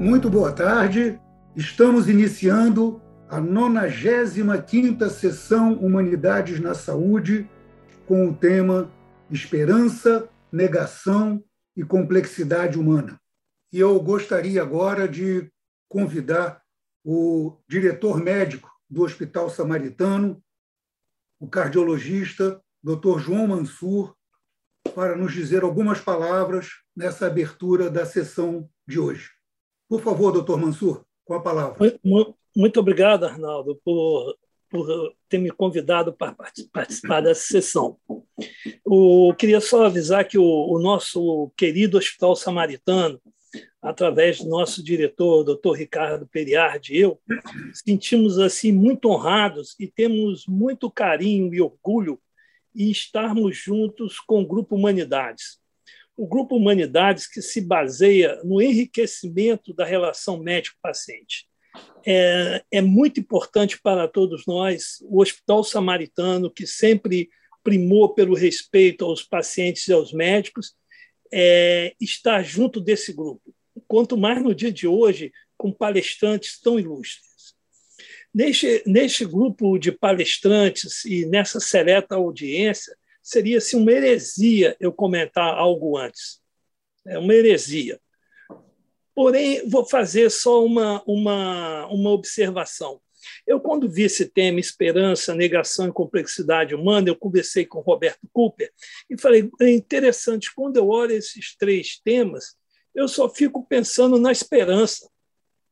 Muito boa tarde. Estamos iniciando a 95ª sessão Humanidades na Saúde com o tema Esperança, Negação e Complexidade Humana. E eu gostaria agora de convidar o diretor médico do Hospital Samaritano, o cardiologista Dr. João Mansur, para nos dizer algumas palavras nessa abertura da sessão de hoje. Por favor, doutor Mansur, com a palavra. Muito obrigado, Arnaldo, por, por ter me convidado para participar dessa sessão. Eu queria só avisar que o, o nosso querido Hospital Samaritano, através do nosso diretor, doutor Ricardo Periardi e eu, sentimos assim muito honrados e temos muito carinho e orgulho em estarmos juntos com o Grupo Humanidades o Grupo Humanidades, que se baseia no enriquecimento da relação médico-paciente. É, é muito importante para todos nós o Hospital Samaritano, que sempre primou pelo respeito aos pacientes e aos médicos, é, estar junto desse grupo. Quanto mais no dia de hoje, com palestrantes tão ilustres. Neste, neste grupo de palestrantes e nessa seleta audiência, seria-se uma heresia eu comentar algo antes. É uma heresia. Porém, vou fazer só uma, uma, uma observação. Eu, quando vi esse tema, esperança, negação e complexidade humana, eu conversei com Roberto Cooper e falei: é interessante, quando eu olho esses três temas, eu só fico pensando na esperança.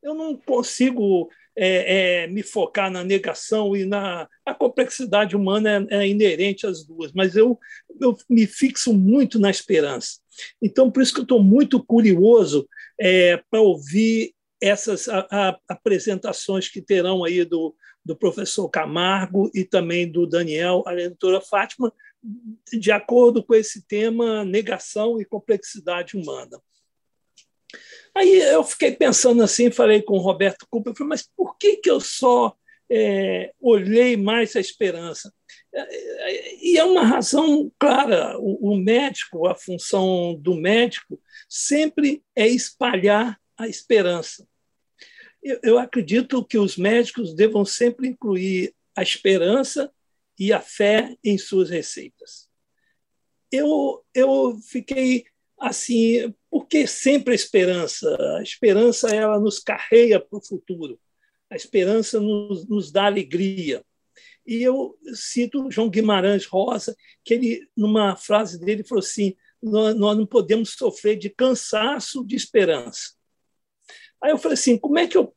Eu não consigo é, é, me focar na negação e na a complexidade humana é, é, inerente às duas, mas eu, eu me fixo muito na esperança. Então, por isso que eu estou muito curioso é, para ouvir essas a, a, apresentações que terão aí do, do professor Camargo e também do Daniel, a doutora Fátima, de acordo com esse tema negação e complexidade humana. Aí eu fiquei pensando assim, falei com o Roberto Cooper, falei, mas por que, que eu só é, olhei mais a esperança? E é uma razão clara: o, o médico, a função do médico, sempre é espalhar a esperança. Eu, eu acredito que os médicos devam sempre incluir a esperança e a fé em suas receitas. Eu, eu fiquei assim, porque sempre a esperança? A esperança ela nos carreia para o futuro. A esperança nos, nos dá alegria. E eu cito João Guimarães Rosa, que ele, numa frase dele, falou assim: nós, nós não podemos sofrer de cansaço de esperança. Aí eu falei assim: como é que eu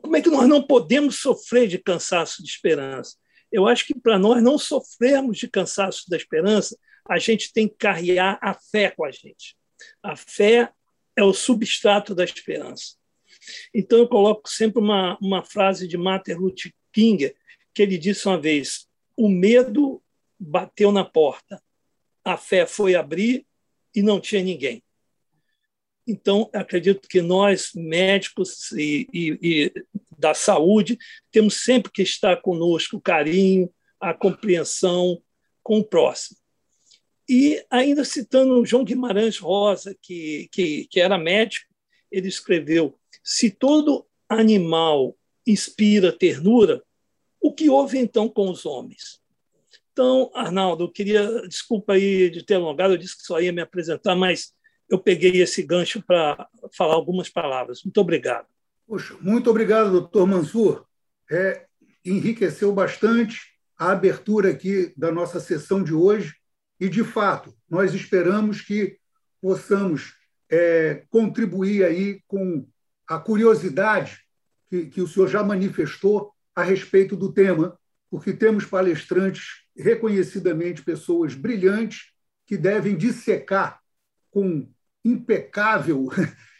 como é que nós não podemos sofrer de cansaço de esperança? Eu acho que para nós não sofrermos de cansaço da esperança, a gente tem que carregar a fé com a gente. A fé é o substrato da esperança. Então, eu coloco sempre uma, uma frase de Martin Luther King, que ele disse uma vez: o medo bateu na porta, a fé foi abrir e não tinha ninguém. Então, acredito que nós, médicos e, e, e, da saúde, temos sempre que estar conosco o carinho, a compreensão com o próximo. E ainda citando João Guimarães Rosa, que, que, que era médico, ele escreveu: se todo animal inspira ternura, o que houve então com os homens? Então, Arnaldo, eu queria, desculpa aí de ter alongado, eu disse que só ia me apresentar, mas eu peguei esse gancho para falar algumas palavras. Muito obrigado. Poxa, muito obrigado, doutor Mansur. É, enriqueceu bastante a abertura aqui da nossa sessão de hoje. E, de fato, nós esperamos que possamos é, contribuir aí com a curiosidade que, que o senhor já manifestou a respeito do tema, porque temos palestrantes reconhecidamente pessoas brilhantes que devem dissecar com impecável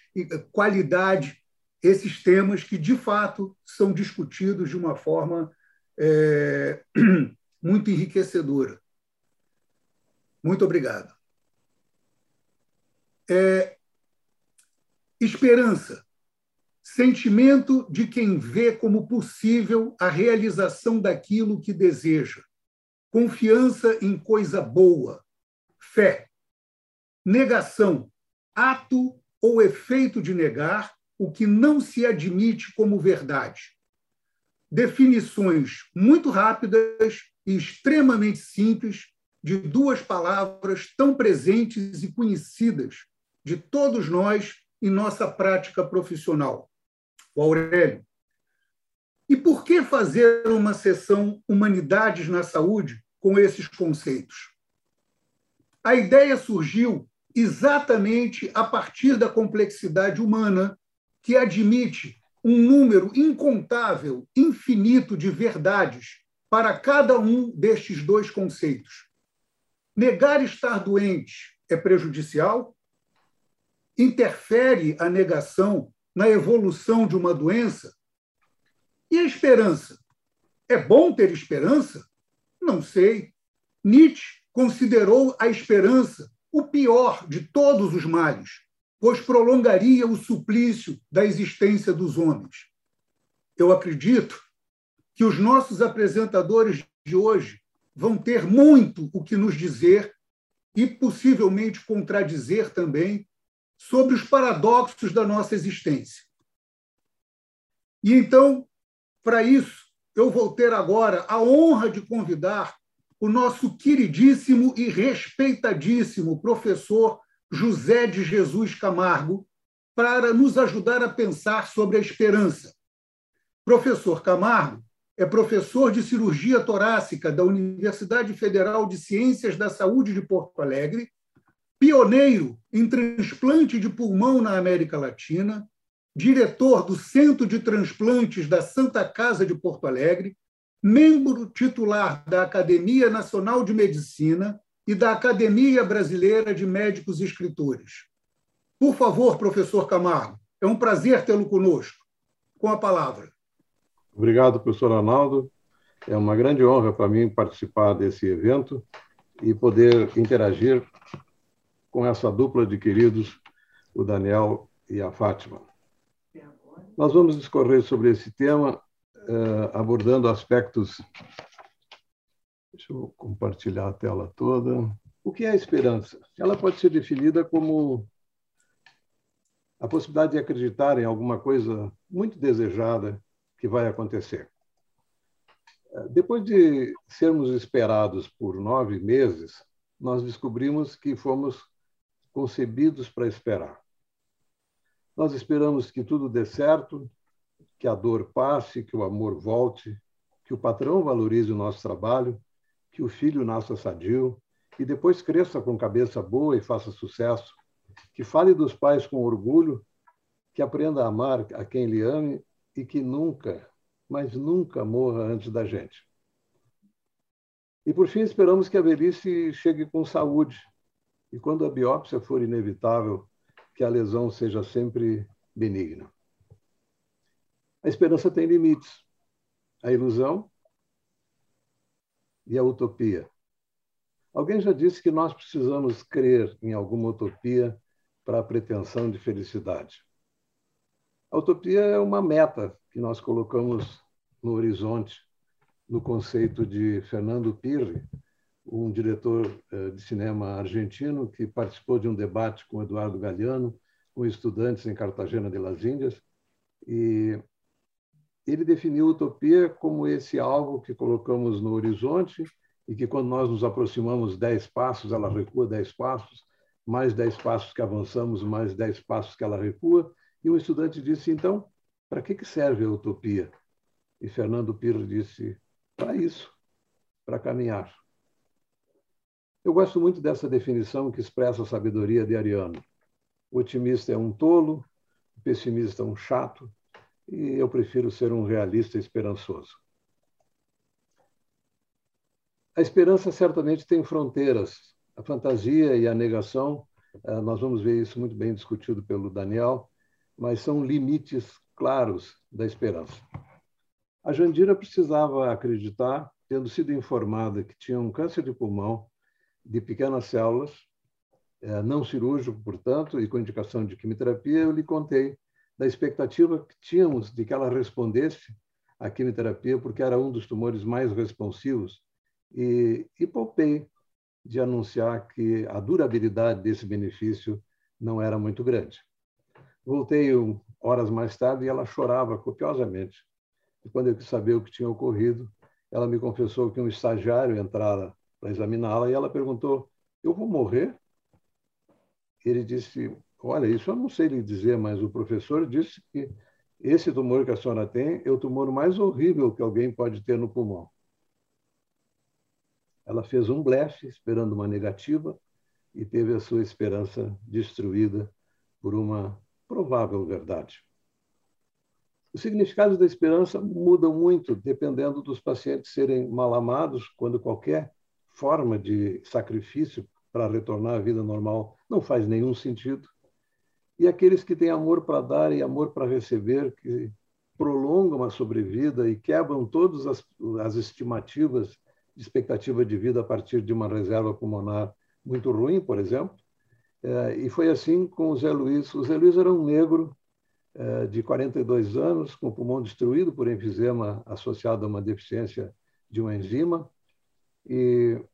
qualidade esses temas que, de fato, são discutidos de uma forma é, muito enriquecedora. Muito obrigado. É, esperança, sentimento de quem vê como possível a realização daquilo que deseja, confiança em coisa boa, fé, negação, ato ou efeito de negar, o que não se admite como verdade. Definições muito rápidas e extremamente simples de duas palavras tão presentes e conhecidas de todos nós em nossa prática profissional. O Aurélio. E por que fazer uma sessão Humanidades na Saúde com esses conceitos? A ideia surgiu exatamente a partir da complexidade humana que admite um número incontável, infinito de verdades para cada um destes dois conceitos. Negar estar doente é prejudicial? Interfere a negação na evolução de uma doença? E a esperança? É bom ter esperança? Não sei. Nietzsche considerou a esperança o pior de todos os males, pois prolongaria o suplício da existência dos homens. Eu acredito que os nossos apresentadores de hoje vão ter muito o que nos dizer e possivelmente contradizer também sobre os paradoxos da nossa existência. E então, para isso, eu vou ter agora a honra de convidar o nosso queridíssimo e respeitadíssimo professor José de Jesus Camargo para nos ajudar a pensar sobre a esperança. Professor Camargo é professor de cirurgia torácica da Universidade Federal de Ciências da Saúde de Porto Alegre, pioneiro em transplante de pulmão na América Latina, diretor do Centro de Transplantes da Santa Casa de Porto Alegre, membro titular da Academia Nacional de Medicina e da Academia Brasileira de Médicos e Escritores. Por favor, professor Camargo, é um prazer tê-lo conosco. Com a palavra. Obrigado, professor Arnaldo. É uma grande honra para mim participar desse evento e poder interagir com essa dupla de queridos, o Daniel e a Fátima. Nós vamos discorrer sobre esse tema, eh, abordando aspectos Deixa eu compartilhar a tela toda. O que é a esperança? Ela pode ser definida como a possibilidade de acreditar em alguma coisa muito desejada que vai acontecer. Depois de sermos esperados por nove meses, nós descobrimos que fomos concebidos para esperar. Nós esperamos que tudo dê certo, que a dor passe, que o amor volte, que o patrão valorize o nosso trabalho, que o filho nasça sadio e depois cresça com cabeça boa e faça sucesso, que fale dos pais com orgulho, que aprenda a amar a quem lhe ame e que nunca, mas nunca morra antes da gente. E por fim, esperamos que a velhice chegue com saúde e quando a biópsia for inevitável, que a lesão seja sempre benigna. A esperança tem limites. A ilusão e a utopia. Alguém já disse que nós precisamos crer em alguma utopia para a pretensão de felicidade. A utopia é uma meta que nós colocamos no horizonte, no conceito de Fernando Pirri, um diretor eh, de cinema argentino que participou de um debate com Eduardo Galeano, com estudantes em Cartagena de las Índias, e ele definiu utopia como esse alvo que colocamos no horizonte e que, quando nós nos aproximamos dez passos, ela recua dez passos, mais dez passos que avançamos, mais dez passos que ela recua. E um estudante disse, então, para que, que serve a utopia? E Fernando Pirro disse, para isso, para caminhar. Eu gosto muito dessa definição que expressa a sabedoria de Ariano. O otimista é um tolo, o pessimista é um chato, e eu prefiro ser um realista esperançoso. A esperança certamente tem fronteiras. A fantasia e a negação, eh, nós vamos ver isso muito bem discutido pelo Daniel, mas são limites claros da esperança. A Jandira precisava acreditar, tendo sido informada que tinha um câncer de pulmão de pequenas células, eh, não cirúrgico, portanto, e com indicação de quimioterapia, eu lhe contei da expectativa que tínhamos de que ela respondesse à quimioterapia, porque era um dos tumores mais responsivos, e, e poupei de anunciar que a durabilidade desse benefício não era muito grande. Voltei horas mais tarde e ela chorava copiosamente. E quando eu quis saber o que tinha ocorrido, ela me confessou que um estagiário entrara para examiná-la e ela perguntou: Eu vou morrer? Ele disse: Olha, isso eu não sei lhe dizer, mas o professor disse que esse tumor que a senhora tem é o tumor mais horrível que alguém pode ter no pulmão. Ela fez um blefe esperando uma negativa e teve a sua esperança destruída por uma provável verdade. Os significados da esperança mudam muito dependendo dos pacientes serem mal amados, quando qualquer forma de sacrifício para retornar à vida normal não faz nenhum sentido. E aqueles que têm amor para dar e amor para receber, que prolongam a sobrevida e quebram todas as, as estimativas de expectativa de vida a partir de uma reserva pulmonar muito ruim, por exemplo. É, e foi assim com o Zé Luiz. O Zé Luiz era um negro é, de 42 anos, com o pulmão destruído por enfisema associado a uma deficiência de uma enzima, e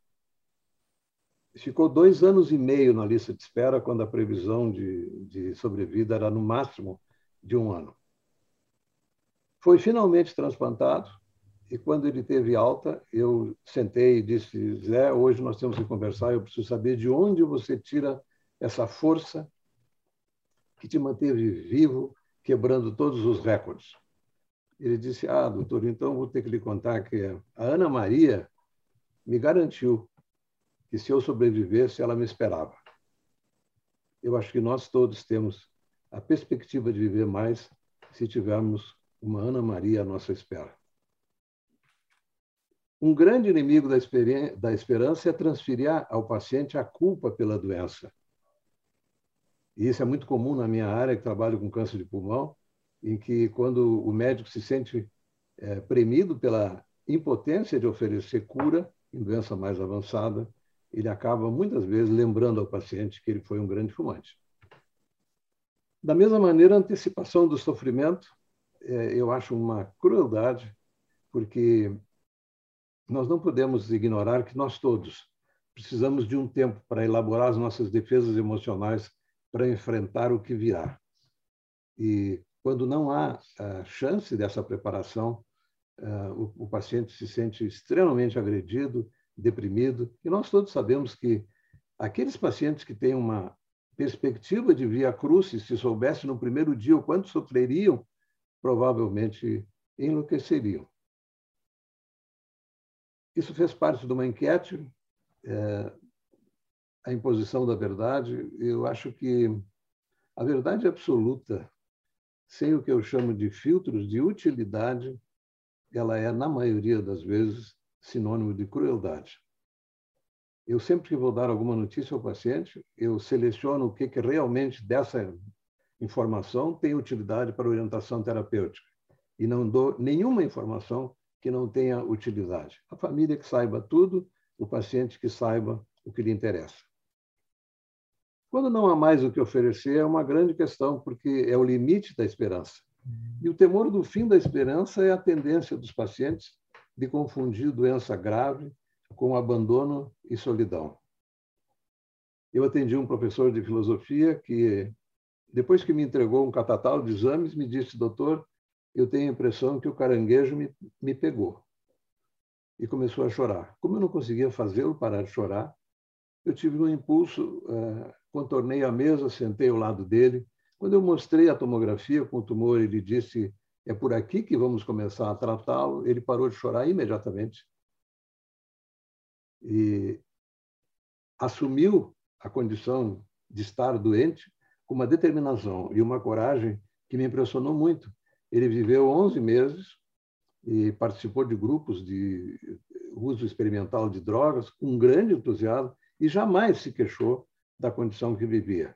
ficou dois anos e meio na lista de espera, quando a previsão de, de sobrevida era no máximo de um ano. Foi finalmente transplantado, e quando ele teve alta, eu sentei e disse: Zé, hoje nós temos que conversar. Eu preciso saber de onde você tira essa força que te manteve vivo, quebrando todos os recordes. Ele disse: Ah, doutor, então vou ter que lhe contar que a Ana Maria me garantiu que se eu sobrevivesse, ela me esperava. Eu acho que nós todos temos a perspectiva de viver mais se tivermos uma Ana Maria à nossa espera. Um grande inimigo da, da esperança é transferir ao paciente a culpa pela doença. E isso é muito comum na minha área, que trabalho com câncer de pulmão, em que quando o médico se sente é, premido pela impotência de oferecer cura em doença mais avançada, ele acaba muitas vezes lembrando ao paciente que ele foi um grande fumante. Da mesma maneira, a antecipação do sofrimento, é, eu acho uma crueldade, porque nós não podemos ignorar que nós todos precisamos de um tempo para elaborar as nossas defesas emocionais para enfrentar o que virá. E quando não há chance dessa preparação, uh, o, o, paciente se sente extremamente agredido, deprimido. E nós todos sabemos que aqueles pacientes que têm uma perspectiva de via crucis, se soubesse no primeiro dia o quanto sofreriam, provavelmente enlouqueceriam. Isso fez parte de uma enquete, é, a imposição da verdade. Eu acho que a verdade absoluta, sem o que eu chamo de filtros de utilidade, ela é, na maioria das vezes, sinônimo de crueldade. Eu sempre que vou dar alguma notícia ao paciente, eu seleciono o que, que realmente dessa informação tem utilidade para orientação terapêutica e não dou nenhuma informação que não tenha utilidade. A família que saiba tudo, o paciente que saiba o que lhe interessa. Quando não há mais o que oferecer, é uma grande questão, porque é o limite da esperança. E o temor do fim da esperança é a tendência dos pacientes de confundir doença grave com abandono e solidão. Eu atendi um professor de filosofia que, depois que me entregou um catatal de exames, me disse, doutor, eu tenho a impressão que o caranguejo me, me pegou. E começou a chorar. Como eu não conseguia fazê-lo parar de chorar, eu tive um impulso, uh, contornei a mesa, sentei ao lado dele. Quando eu mostrei a tomografia com o tumor, ele disse: é por aqui que vamos começar a tratá-lo. Ele parou de chorar imediatamente e assumiu a condição de estar doente com uma determinação e uma coragem que me impressionou muito. Ele viveu 11 meses e participou de grupos de uso experimental de drogas com grande entusiasmo e jamais se queixou da condição que vivia.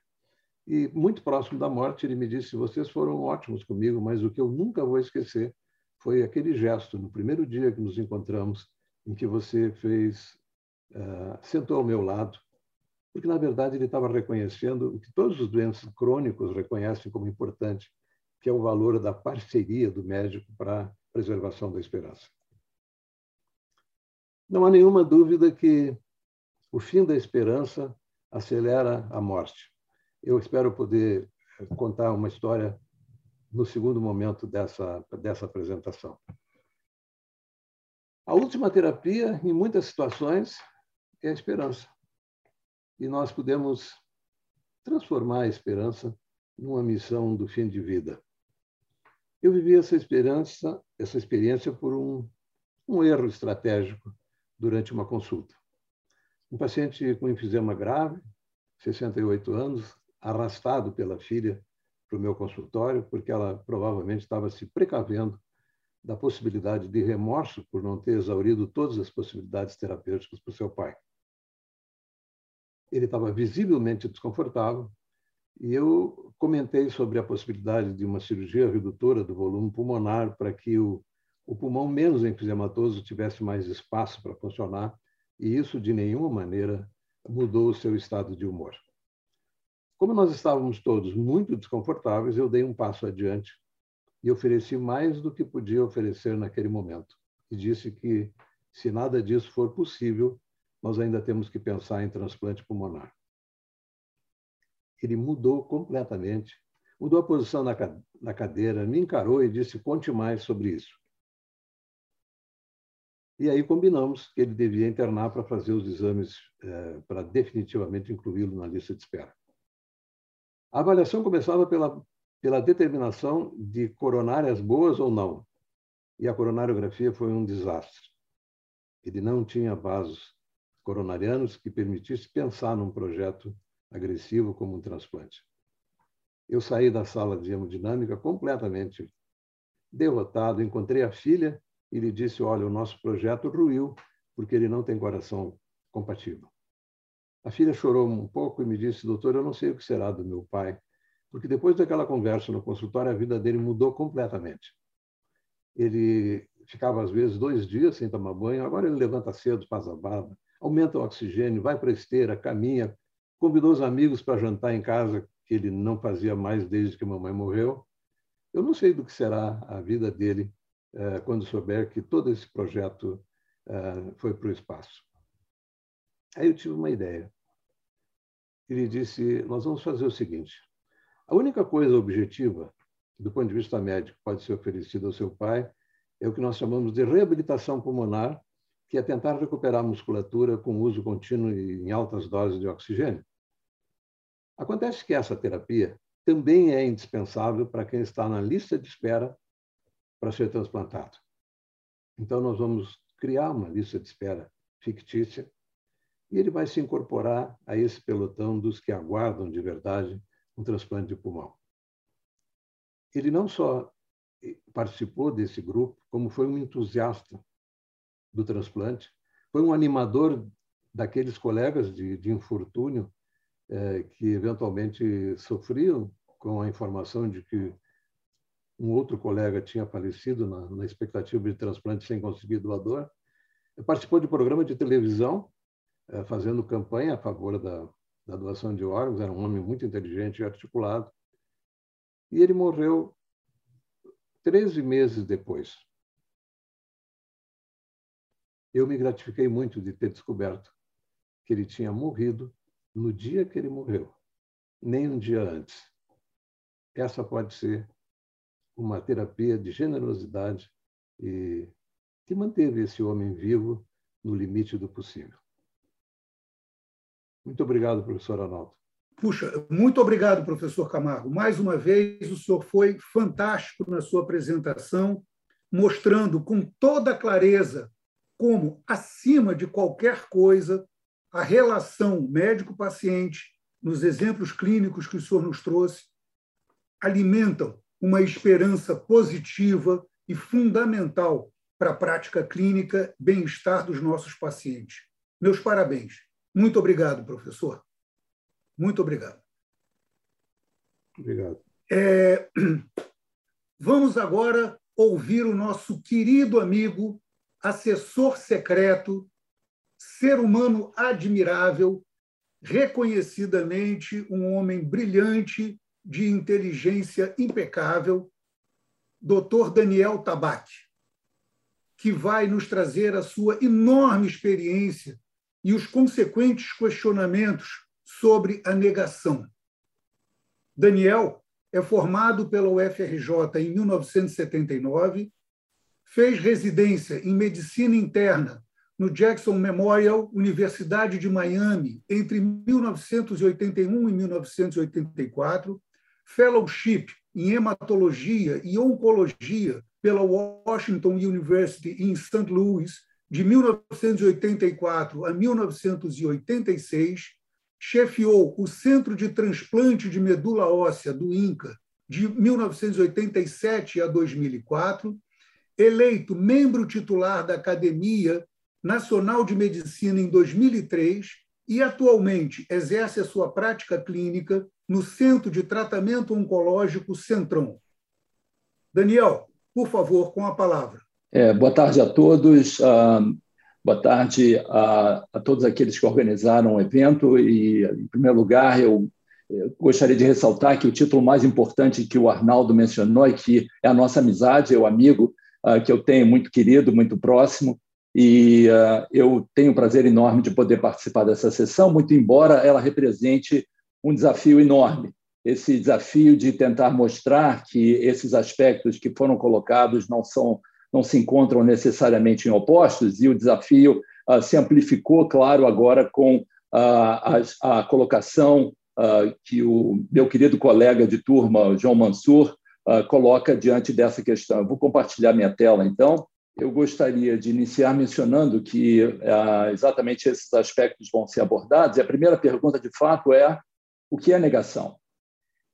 E muito próximo da morte, ele me disse: Vocês foram ótimos comigo, mas o que eu nunca vou esquecer foi aquele gesto no primeiro dia que nos encontramos, em que você fez, uh, sentou ao meu lado, porque na verdade ele estava reconhecendo o que todos os doentes crônicos reconhecem como importante, que é o valor da parceria do médico para a preservação da esperança. Não há nenhuma dúvida que o fim da esperança acelera a morte. Eu espero poder contar uma história no segundo momento dessa, dessa apresentação. A última terapia, em muitas situações, é a esperança. E nós podemos transformar a esperança numa missão do fim de vida. Eu vivi essa esperança, essa experiência por um, um erro estratégico durante uma consulta. Um paciente com enfisema grave, 68 anos, arrastado pela filha para o meu consultório, porque ela provavelmente estava se precavendo da possibilidade de remorso por não ter exaurido todas as possibilidades terapêuticas para o seu pai. Ele estava visivelmente desconfortável e eu comentei sobre a possibilidade de uma cirurgia redutora do volume pulmonar para que o, o pulmão menos enfisematoso tivesse mais espaço para funcionar e isso de nenhuma maneira mudou o seu estado de humor. Como nós estávamos todos muito desconfortáveis, eu dei um passo adiante e ofereci mais do que podia oferecer naquele momento. E disse que, se nada disso for possível, nós ainda temos que pensar em transplante pulmonar. Ele mudou completamente, mudou a posição na cadeira, me encarou e disse: conte mais sobre isso. E aí combinamos que ele devia internar para fazer os exames, eh, para definitivamente incluí-lo na lista de espera. A avaliação começava pela pela determinação de coronárias boas ou não. E a coronariografia foi um desastre. Ele não tinha vasos coronarianos que permitisse pensar num projeto agressivo como um transplante. Eu saí da sala de hemodinâmica completamente derrotado, encontrei a filha e disse: Olha, o nosso projeto ruiu porque ele não tem coração compatível. A filha chorou um pouco e me disse: Doutor, eu não sei o que será do meu pai porque depois daquela conversa no consultório, a vida dele mudou completamente. Ele ficava, às vezes, dois dias sem tomar banho, agora ele levanta cedo, faz a barba, aumenta o oxigênio, vai para a esteira, caminha, convidou os amigos para jantar em casa, que ele não fazia mais desde que a mamãe morreu. Eu não sei do que será a vida dele quando souber que todo esse projeto eh, foi para o espaço. Aí eu tive uma ideia. Ele disse: Nós vamos fazer o seguinte a única coisa objetiva, do ponto de vista médico, pode ser oferecida ao seu pai é o que nós chamamos de reabilitação pulmonar, que é tentar recuperar a musculatura com uso contínuo e em altas doses de oxigênio. Acontece que essa terapia também é indispensável para quem está na lista de espera para ser transplantado. Então, nós vamos criar uma lista de espera fictícia e ele vai se incorporar a esse pelotão dos que aguardam de verdade um transplante de pulmão. Ele não só participou desse grupo, como foi um entusiasta do transplante, foi um animador daqueles colegas de, de infortúnio é, que eventualmente sofriam com a informação de que um outro colega tinha falecido na, na expectativa de transplante sem conseguir doador. Participou de programa de televisão, é, fazendo campanha a favor da, da doação de órgãos, era um homem muito inteligente e articulado. E ele morreu 13 meses depois. Eu me gratifiquei muito de ter descoberto que ele tinha morrido no dia que ele morreu, nem um dia antes. Essa pode ser uma terapia de generosidade e que manteve esse homem vivo no limite do possível. Muito obrigado, professor Arnaldo. Puxa, muito obrigado, professor Camargo. Mais uma vez, o senhor foi fantástico na sua apresentação, mostrando com toda clareza como, acima de qualquer coisa, a relação médico-paciente, nos exemplos clínicos que o senhor nos trouxe, alimentam uma esperança positiva e fundamental para a prática clínica bem-estar dos nossos pacientes. Meus parabéns. Muito obrigado, professor. Muito obrigado. Obrigado. É, vamos agora ouvir o nosso querido amigo, assessor secreto, ser humano admirável, reconhecidamente um homem brilhante, de inteligência impecável, Dr. Daniel Tabac, que vai nos trazer a sua enorme experiência e os consequentes questionamentos sobre a negação. Daniel é formado pela UFRJ em 1979, fez residência em medicina interna no Jackson Memorial, Universidade de Miami, entre 1981 e 1984, fellowship em hematologia e oncologia pela Washington University em St. Louis, de 1984 a 1986, chefiou o Centro de Transplante de Medula Óssea do INCA de 1987 a 2004, eleito membro titular da Academia Nacional de Medicina em 2003 e atualmente exerce a sua prática clínica no Centro de Tratamento Oncológico Centrão. Daniel, por favor, com a palavra. É, boa tarde a todos. Uh, boa tarde a, a, todos aqueles que organizaram o evento. E, em primeiro lugar, eu, eu, gostaria de ressaltar que o título mais importante que o Arnaldo mencionou é que é a nossa amizade, é o amigo uh, que eu tenho muito querido, muito próximo. E uh, eu tenho um prazer enorme de poder participar dessa sessão, muito embora ela represente um desafio enorme. Esse desafio de tentar mostrar que esses aspectos que foram colocados não são não se encontram necessariamente em opostos e o desafio uh, se amplificou, claro, agora com uh, a, a, colocação que o meu querido colega de turma, João Mansur, coloca diante dessa questão. Eu vou compartilhar minha tela, então eu gostaria de iniciar mencionando que uh, exatamente esses aspectos vão ser abordados. E a primeira pergunta, de fato, é o que é negação?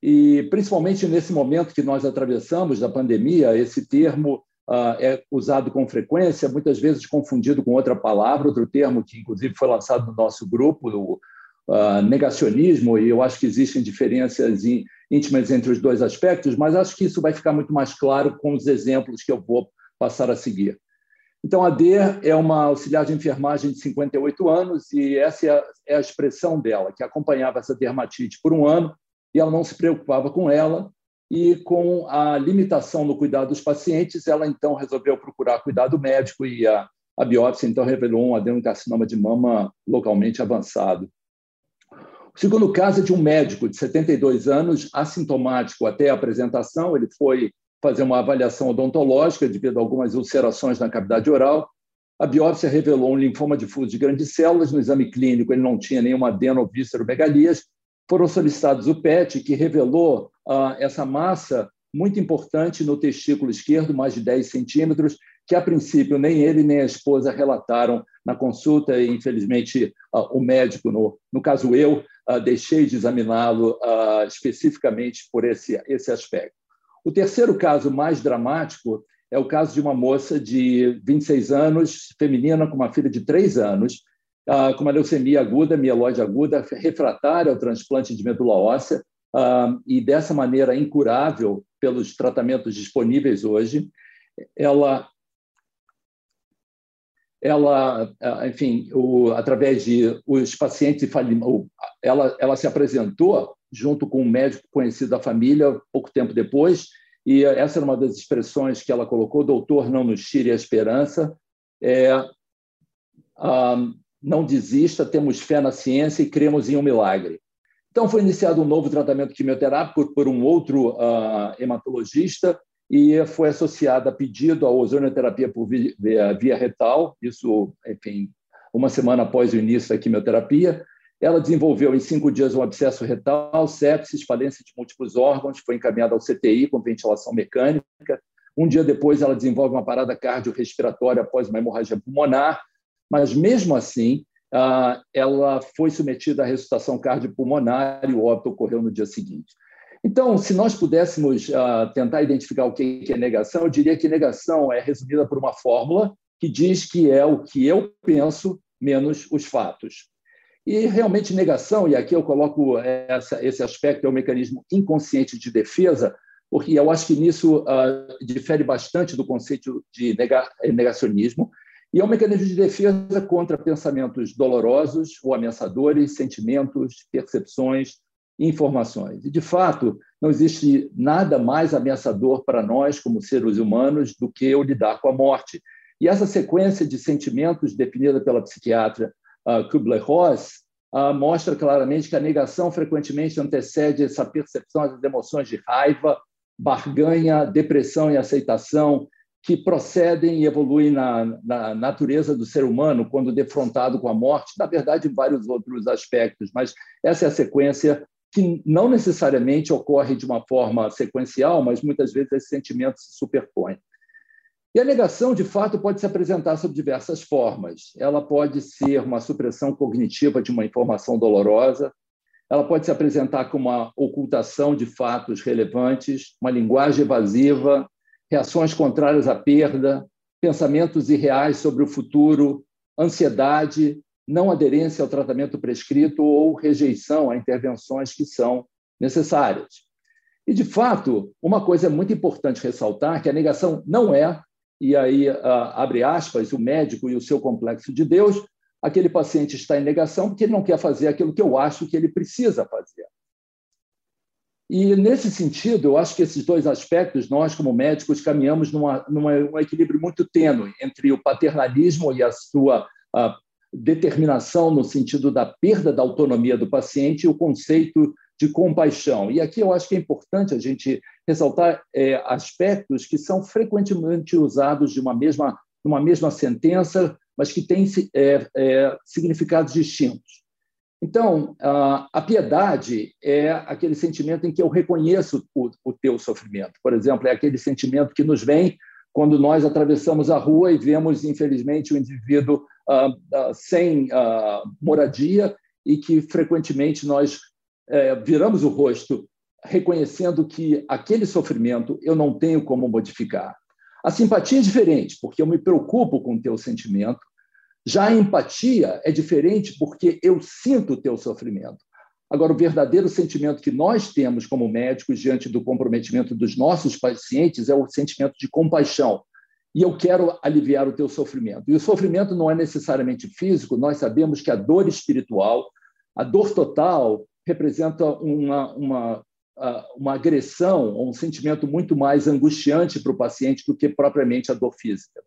E, principalmente nesse momento que nós atravessamos da pandemia, esse termo uh, é usado com frequência, muitas vezes confundido com outra palavra, outro termo que, inclusive, foi lançado no nosso grupo, o uh, negacionismo, e eu acho que existem diferenças íntimas entre os dois aspectos, mas acho que isso vai ficar muito mais claro com os exemplos que eu vou passar a seguir. Então, a D é uma auxiliar de enfermagem de 58 anos e essa é a, é a expressão dela, que acompanhava essa dermatite por um ano e ela não se preocupava com ela e com a limitação no cuidado dos pacientes, ela então resolveu procurar cuidado médico e a, a biópsia então revelou um adenocarcinoma de mama localmente avançado. O segundo caso é de um médico de 72 anos, assintomático até a apresentação, ele foi fazer uma avaliação odontológica devido a algumas ulcerações na cavidade oral. A biópsia revelou um linfoma difuso de grandes células. No exame clínico, ele não tinha nenhuma adenovísceromegalias. Foram solicitados o PET, que revelou ah, essa massa muito importante no testículo esquerdo, mais de 10 centímetros, que a princípio nem ele nem a esposa relataram na consulta e, infelizmente, ah, o médico, no, no caso eu, ah, deixei de examiná-lo ah, especificamente por esse, esse aspecto. O terceiro caso mais dramático é o caso de uma moça de 26 anos, feminina, com uma filha de 3 anos, ah, com uma leucemia aguda, mieloide aguda, refratária ao transplante de medula óssea, ah, e dessa maneira incurável pelos tratamentos disponíveis hoje. Ela ela, ah, enfim, o, através de os pacientes, ela, ela se apresentou junto com um médico conhecido da família pouco tempo depois, e essa era uma das expressões que ela colocou: doutor, não nos tire a esperança. É, ah, não desista, temos fé na ciência e cremos em um milagre. Então, foi iniciado um novo tratamento quimioterápico por um outro uh, hematologista e foi associado a pedido à ozonioterapia por via, via retal, isso, enfim, uma semana após o início da quimioterapia. Ela desenvolveu em cinco dias um abscesso retal, sepsis, falência de múltiplos órgãos, foi encaminhada ao CTI com ventilação mecânica. Um dia depois, ela desenvolve uma parada cardiorrespiratória após uma hemorragia pulmonar, mas mesmo assim, ah, ela foi submetida à ressuscitação cardiopulmonar e o óbito ocorreu no dia seguinte. Então, se nós pudéssemos ah, tentar identificar o que é negação, eu diria que negação é resumida por uma fórmula que diz que é o que eu penso menos os fatos. E realmente negação, e aqui eu coloco essa, esse aspecto, é o mecanismo inconsciente de defesa, porque eu acho que nisso uh, difere bastante do conceito de negacionismo, e é um mecanismo de defesa contra pensamentos dolorosos ou ameaçadores, sentimentos, percepções, informações. E, de fato, não existe nada mais ameaçador para nós, como seres humanos, do que o lidar com a morte. E essa sequência de sentimentos definida pela psiquiatra Kubler-Ross uh, mostra claramente que a negação frequentemente antecede essa percepção das emoções de raiva, barganha, depressão e aceitação, que procedem e evoluem na, na, natureza do ser humano quando defrontado com a morte, na verdade, em vários outros aspectos, mas essa é a sequência que não necessariamente ocorre de uma forma sequencial, mas muitas vezes esse sentimento se superpõe. E a negação, de fato, pode se apresentar sob diversas formas. Ela pode ser uma supressão cognitiva de uma informação dolorosa, ela pode se apresentar como uma ocultação de fatos relevantes, uma linguagem evasiva, reações contrárias à perda, pensamentos irreais sobre o futuro, ansiedade, não aderência ao tratamento prescrito ou rejeição a intervenções que são necessárias. E, de fato, uma coisa é muito importante ressaltar que a negação não é, e aí abre aspas, o médico e o seu complexo de Deus, aquele paciente está em negação porque ele não quer fazer aquilo que eu acho que ele precisa fazer. E, nesse sentido, eu acho que esses dois aspectos, nós, como médicos, caminhamos numa, um equilíbrio muito tênue entre o paternalismo e a sua a determinação no sentido da perda da autonomia do paciente e o conceito de compaixão. E aqui eu acho que é importante a gente ressaltar é, aspectos que são frequentemente usados de uma mesma, numa mesma sentença, mas que têm é, é, significados distintos. Então, a piedade é aquele sentimento em que eu reconheço o, o teu sofrimento. Por exemplo, é aquele sentimento que nos vem quando nós atravessamos a rua e vemos, infelizmente, o um indivíduo uh, uh, sem uh, moradia e que frequentemente nós eh, viramos o rosto reconhecendo que aquele sofrimento eu não tenho como modificar. A simpatia é diferente, porque eu me preocupo com o teu sentimento, já a empatia é diferente porque eu sinto o teu sofrimento. Agora, o verdadeiro sentimento que nós temos como médicos diante do comprometimento dos nossos pacientes é o sentimento de compaixão. E eu quero aliviar o teu sofrimento. E o sofrimento não é necessariamente físico, nós sabemos que a dor espiritual, a dor total, representa uma, uma, uma agressão, um sentimento muito mais angustiante para o paciente do que propriamente a dor física.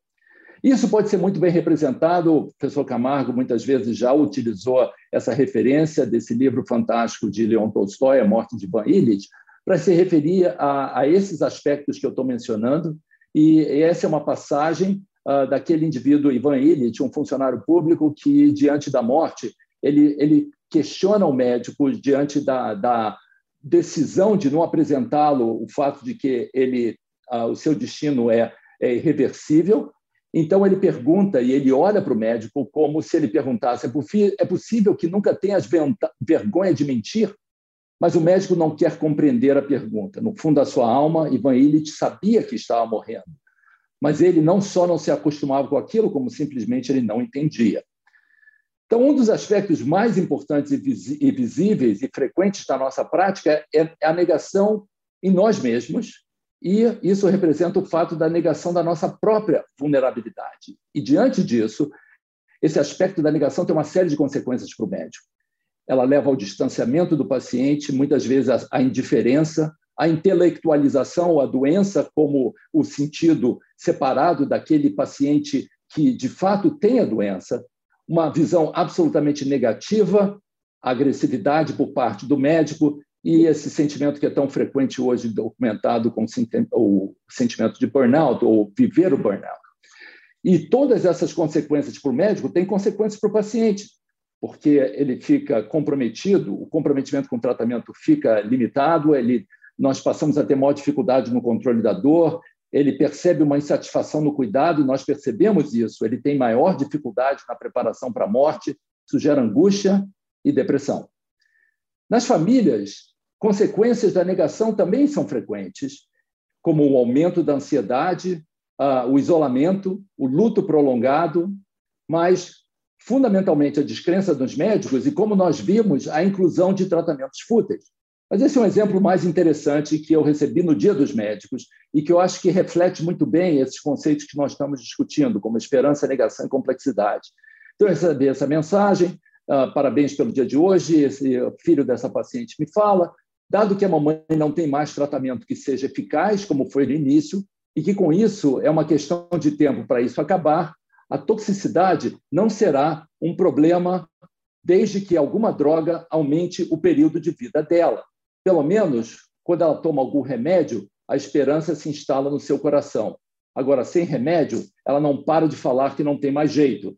Isso pode ser muito bem representado, o professor Camargo muitas vezes já utilizou essa referência desse livro fantástico de Leon Tolstói, A Morte de Ivan Illich, para se referir a, a, esses aspectos que eu estou mencionando, e essa é uma passagem uh, daquele indivíduo, Ivan Illich, um funcionário público que, diante da morte, ele, ele questiona o médico diante da, da decisão de não apresentá-lo, o fato de que ele, uh, o seu destino é, é irreversível, então ele pergunta e ele olha para o médico como se ele perguntasse: é possível que nunca tenhas vergonha de mentir? Mas o médico não quer compreender a pergunta. No fundo da sua alma, Ivan Illich sabia que estava morrendo. Mas ele não só não se acostumava com aquilo, como simplesmente ele não entendia. Então, um dos aspectos mais importantes e visíveis e frequentes da nossa prática é a negação em nós mesmos e isso representa o fato da negação da nossa própria vulnerabilidade. E, diante disso, esse aspecto da negação tem uma série de consequências para o médico. Ela leva ao distanciamento do paciente, muitas vezes à indiferença, à intelectualização ou à doença como o sentido separado daquele paciente que, de fato, tem a doença, uma visão absolutamente negativa, agressividade por parte do médico e esse sentimento que é tão frequente hoje documentado com o sentimento de burnout ou viver o burnout. E todas essas consequências para o médico têm consequências para o paciente, porque ele fica comprometido, o comprometimento com o tratamento fica limitado, ele, nós passamos a ter maior dificuldade no controle da dor, ele percebe uma insatisfação no cuidado, nós percebemos isso, ele tem maior dificuldade na preparação para a morte, isso gera angústia e depressão. Nas famílias, Consequências da negação também são frequentes, como o aumento da ansiedade, o isolamento, o luto prolongado, mas, fundamentalmente, a descrença dos médicos e, como nós vimos, a inclusão de tratamentos fúteis. Mas esse é um exemplo mais interessante que eu recebi no Dia dos Médicos e que eu acho que reflete muito bem esses conceitos que nós estamos discutindo, como esperança, negação e complexidade. Então, eu recebi essa mensagem, uh, parabéns pelo dia de hoje, esse filho dessa paciente me fala, Dado que a mamãe não tem mais tratamento que seja eficaz, como foi no início, e que com isso é uma questão de tempo para isso acabar, a toxicidade não será um problema desde que alguma droga aumente o período de vida dela. Pelo menos, quando ela toma algum remédio, a esperança se instala no seu coração. Agora, sem remédio, ela não para de falar que não tem mais jeito.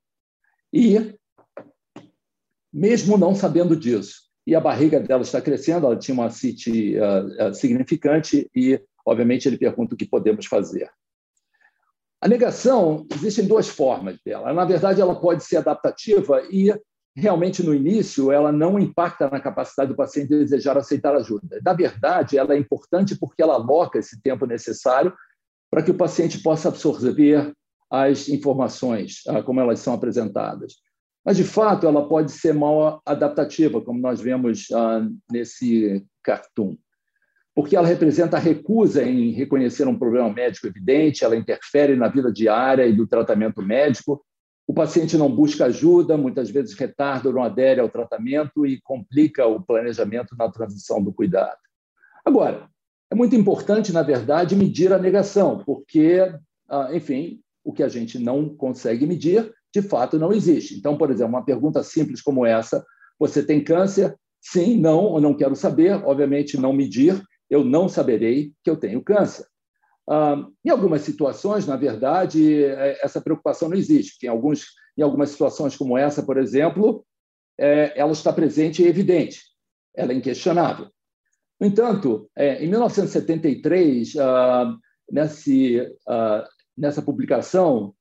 E, mesmo não sabendo disso, e a barriga dela está crescendo, ela tinha uma CIT uh, uh, significante, e, obviamente, ele pergunta o que podemos fazer. A negação, existem duas formas dela. Na verdade, ela pode ser adaptativa e, realmente, no início, ela não impacta na capacidade do paciente de desejar aceitar ajuda. Na verdade, ela é importante porque ela aloca esse tempo necessário para que o paciente possa absorver as informações ah, como elas são apresentadas. Mas, de fato, ela pode ser mal adaptativa, como nós vemos ah, nesse cartoon porque ela representa a recusa em reconhecer um problema médico evidente, ela interfere na vida diária e do tratamento médico. O paciente não busca ajuda, muitas vezes retarda ou não adere ao tratamento e complica o planejamento na transição do cuidado. Agora, é muito importante, na verdade, medir a negação, porque, ah, enfim, o que a gente não consegue medir, de fato, não existe. Então, por exemplo, uma pergunta simples como essa: você tem câncer? Sim, não, ou não quero saber, obviamente, não medir eu não saberei que eu tenho câncer. Ah, em algumas situações, na verdade, é, essa preocupação não existe. Em, alguns, em algumas situações como essa, por exemplo, é, ela está presente e evidente, ela é inquestionável. No entanto, é, em 1973, ah, nesse, ah, nessa publicação,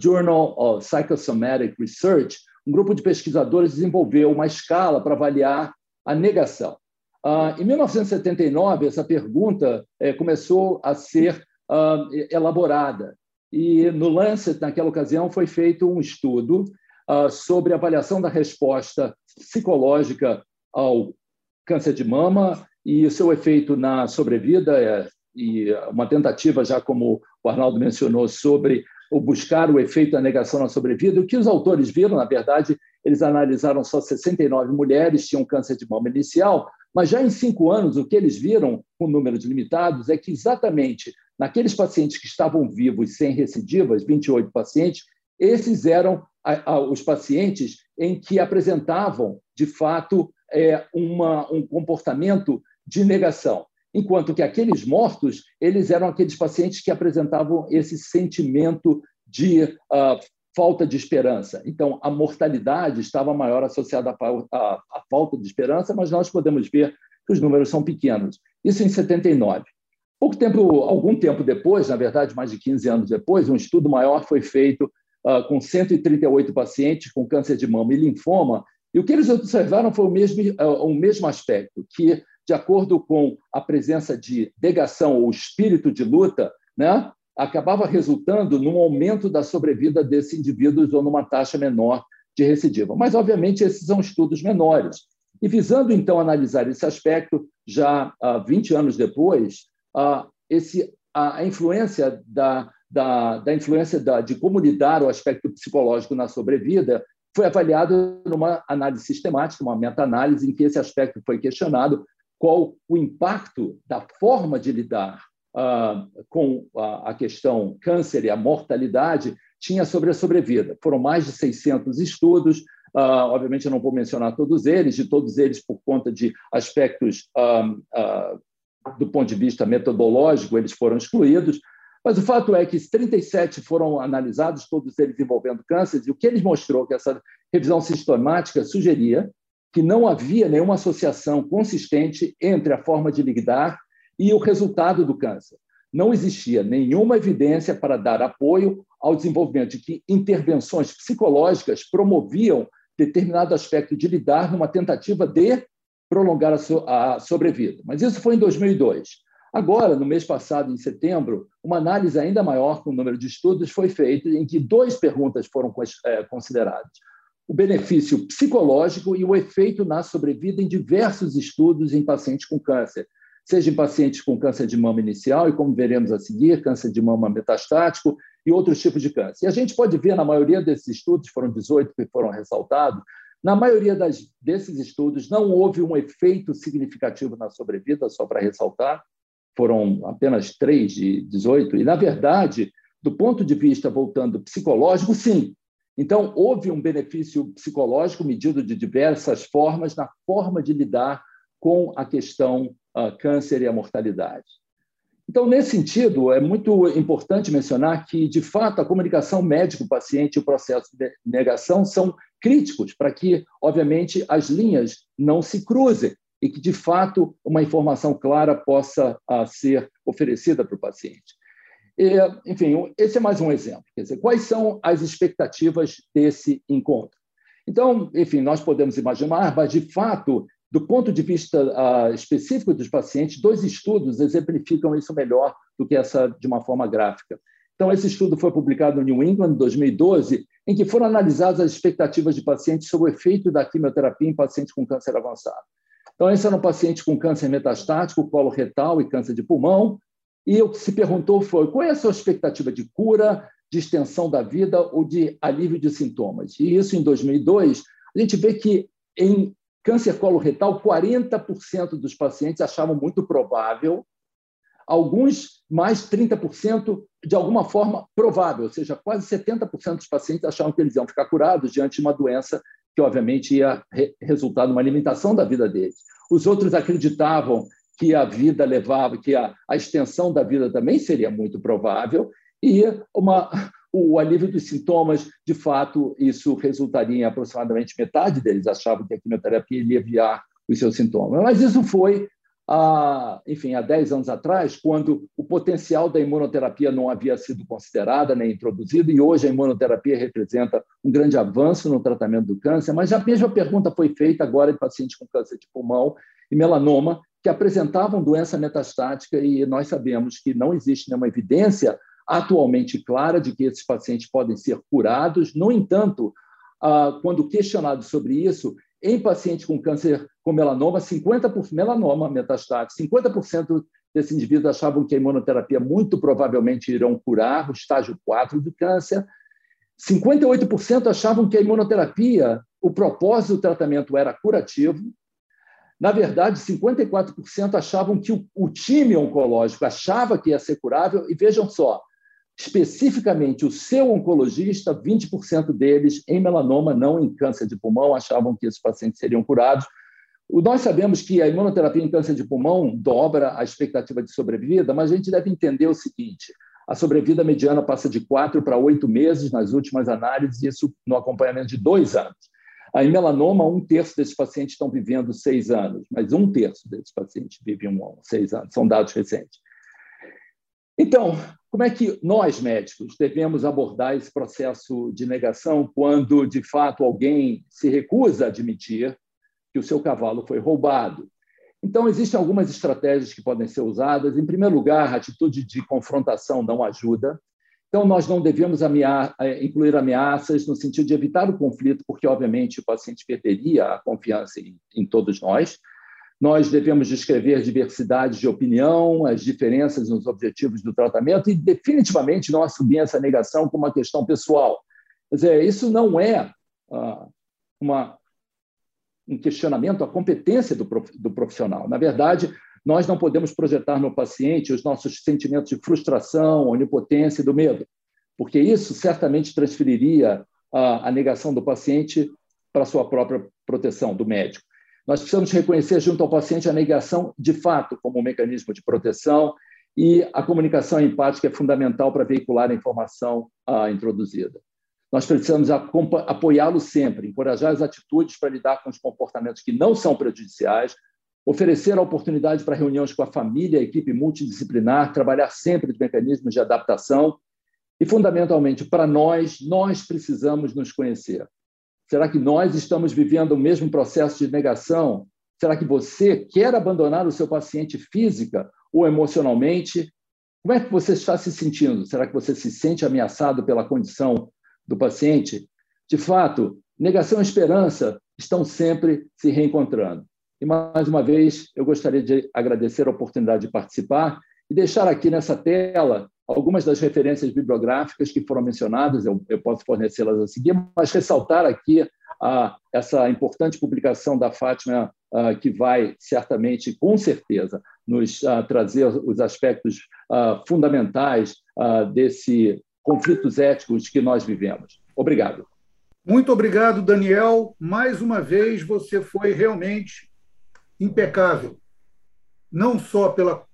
Journal of Psychosomatic Research, um grupo de pesquisadores desenvolveu uma escala para avaliar a negação. Ah, em 1979, essa pergunta eh, começou a ser ah, elaborada. E no Lancet, naquela ocasião, foi feito um estudo ah, sobre avaliação da resposta psicológica ao câncer de mama e o seu efeito na sobrevida, eh, e uma tentativa, já como o Arnaldo mencionou, sobre o buscar o efeito da negação na sobrevida. O que os autores viram, na verdade, eles analisaram só 69 mulheres, tinham câncer de mama inicial, mas já em cinco anos, o que eles viram, com números limitados, é que exatamente naqueles pacientes que estavam vivos sem recidivas, 28 pacientes, esses eram os pacientes em que apresentavam, de fato, é, uma, um comportamento de negação. Enquanto que aqueles mortos, eles eram aqueles pacientes que apresentavam esse sentimento de uh, falta de esperança. Então, a mortalidade estava maior associada à, à, falta de esperança, mas nós podemos ver que os números são pequenos. Isso em 79. Pouco tempo, algum tempo depois, na verdade, mais de 15 anos depois, um estudo maior foi feito uh, com 138 pacientes com câncer de mama e linfoma, e o que eles observaram foi o mesmo, uh, o mesmo aspecto, que, de acordo com a presença de negação ou espírito de luta, né, acabava resultando num aumento da sobrevida desses indivíduos ou numa taxa menor de recidiva. Mas, obviamente, esses são estudos menores. E visando, então, analisar esse aspecto, já há 20 anos depois, a, esse, a, influência da, da, da influência da, de lidar o aspecto psicológico na sobrevida foi avaliado numa análise sistemática, uma meta-análise, em que esse aspecto foi questionado, qual o impacto da forma de lidar ah, com a, a questão câncer e a mortalidade tinha sobre a sobrevida. Foram mais de 600 estudos, Uh, obviamente, eu não vou mencionar todos eles, de todos eles por conta de aspectos uh, uh, do ponto de vista metodológico, eles foram excluídos. Mas o fato é que 37 foram analisados, todos eles envolvendo câncer, e o que eles mostrou que essa revisão sistemática sugeria que não havia nenhuma associação consistente entre a forma de lidar e o resultado do câncer. Não existia nenhuma evidência para dar apoio ao desenvolvimento de que intervenções psicológicas promoviam determinado aspecto de lidar numa tentativa de prolongar a, so a sobrevida. Mas isso foi em 2002. Agora, no mês passado, em setembro, uma análise ainda maior com o número de estudos foi feita, em que duas perguntas foram é, consideradas: o benefício psicológico e o efeito na sobrevida em diversos estudos em pacientes com câncer, seja em pacientes com câncer de mama inicial e, como veremos a seguir, câncer de mama metastático e outros tipos de câncer. E a gente pode ver, na maioria desses estudos, foram 18 que foram ressaltados, na maioria das, desses estudos não houve um efeito significativo na sobrevida, só para ressaltar, foram apenas 3 de 18, e, na verdade, do ponto de vista, voltando psicológico, sim, Então, houve um benefício psicológico medido de diversas formas na forma de lidar com a questão uh, câncer e a mortalidade. Então, nesse sentido, é muito importante mencionar que, de fato, a comunicação médico-paciente e o processo de negação são críticos para que, obviamente, as linhas não se cruzem e que, de fato, uma informação clara possa uh, ser oferecida para o paciente. E, enfim, esse é mais um exemplo. Quer dizer, quais são as expectativas desse encontro? Então, enfim, nós podemos imaginar, mas, de fato, do ponto de vista uh, específico dos pacientes, dois estudos exemplificam isso melhor do que essa de uma forma gráfica. Então, esse estudo foi publicado no New England em 2012, em que foram analisadas as expectativas de pacientes sobre o efeito da quimioterapia em pacientes com câncer avançado. Então, esse era um paciente com câncer metastático, colo retal e câncer de pulmão, e o que se perguntou foi qual é a sua expectativa de cura, de extensão da vida ou de alívio de sintomas. E isso em 2002, a gente vê que em Câncer coloretal, 40% dos pacientes achavam muito provável, alguns mais 30% de alguma forma provável, ou seja, quase 70% dos pacientes achavam que eles iam ficar curados diante de uma doença que, obviamente, ia re resultar numa limitação da vida deles. Os outros acreditavam que a vida levava, que a, a extensão da vida também seria muito provável, e uma, o alívio dos sintomas, de fato, isso resultaria em aproximadamente metade deles achavam que a quimioterapia ia aliviar os seus sintomas. Mas isso foi, há, enfim, há 10 anos atrás, quando o potencial da imunoterapia não havia sido considerada nem introduzido, e hoje a imunoterapia representa um grande avanço no tratamento do câncer, mas a mesma pergunta foi feita agora em pacientes com câncer de pulmão e melanoma, que apresentavam doença metastática, e nós sabemos que não existe nenhuma evidência atualmente clara de que esses pacientes podem ser curados. No entanto, ah, quando questionado sobre isso, em pacientes com câncer com melanoma, 50% melanoma metastático, 50% desses indivíduos achavam que a imunoterapia muito provavelmente irão curar o estágio 4 do câncer. 58% achavam que a imunoterapia, o propósito do tratamento era curativo. Na verdade, 54% achavam que o, o time oncológico achava que ia ser curável, e vejam só, especificamente o seu oncologista, 20% deles em melanoma, não em câncer de pulmão, achavam que esses pacientes seriam curados. Nós sabemos que a imunoterapia em câncer de pulmão dobra a expectativa de sobrevida, mas a gente deve entender o seguinte: a sobrevida mediana passa de quatro para oito meses nas últimas análises, isso no acompanhamento de dois anos. Em melanoma, um terço desses pacientes estão vivendo seis anos, mas um terço desses pacientes vivem seis anos, são dados recentes. Então, como é que nós, médicos, devemos abordar esse processo de negação quando, de fato, alguém se recusa a admitir que o seu cavalo foi roubado? Então, existem algumas estratégias que podem ser usadas. Em primeiro lugar, a atitude de confrontação não ajuda. Então, nós não devemos eh, incluir ameaças no sentido de evitar o conflito, porque, obviamente, o paciente perderia a confiança em todos nós. Nós devemos descrever diversidade de opinião, as diferenças nos objetivos do tratamento e, definitivamente, não assumir essa negação como uma questão pessoal. Quer dizer, isso não é uh, uma, um questionamento à competência do, prof, do profissional. Na verdade, nós não podemos projetar no paciente os nossos sentimentos de frustração, onipotência e do medo, porque isso certamente transferiria a, a negação do paciente para sua própria proteção, do médico. Nós precisamos reconhecer junto ao paciente a negação de fato como um mecanismo de proteção e a comunicação empática é fundamental para veicular a informação ah, introduzida. Nós precisamos apoiá-lo sempre, encorajar as atitudes para lidar com os comportamentos que não são prejudiciais, oferecer a oportunidade para reuniões com a família, a equipe multidisciplinar, trabalhar sempre de mecanismos de adaptação e, fundamentalmente, para nós, nós precisamos nos conhecer. Será que nós estamos vivendo o mesmo processo de negação? Será que você quer abandonar o seu paciente física ou emocionalmente? Como é que você está se sentindo? Será que você se sente ameaçado pela condição do paciente? De fato, negação e esperança estão sempre se reencontrando. E mais uma vez, eu gostaria de agradecer a oportunidade de participar e deixar aqui nessa tela algumas das referências bibliográficas que foram mencionadas, eu, eu posso fornecê-las a seguir, mas ressaltar aqui a, essa importante publicação da Fátima, a, que vai certamente, com certeza, nos a, trazer os aspectos fundamentais desse conflitos éticos que nós vivemos. Obrigado. Muito obrigado, Daniel. Mais uma vez, você foi realmente impecável. Não só pela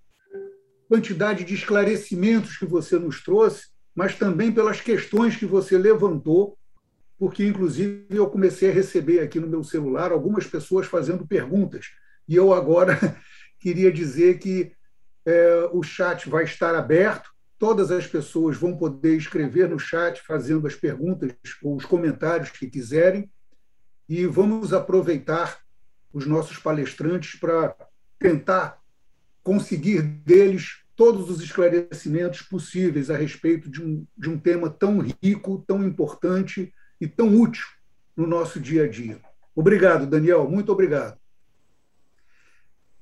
quantidade de esclarecimentos que você nos trouxe, mas também pelas questões que você levantou, porque, inclusive, eu comecei a receber aqui no meu celular algumas pessoas fazendo perguntas. E eu agora queria dizer que é, o chat vai estar aberto, todas as pessoas vão poder escrever no chat, fazendo as perguntas ou os comentários que quiserem, e vamos aproveitar os nossos palestrantes para tentar conseguir deles todos os esclarecimentos possíveis a respeito de um, de um tema tão rico, tão importante e tão útil no nosso dia a dia. Obrigado, Daniel, muito obrigado.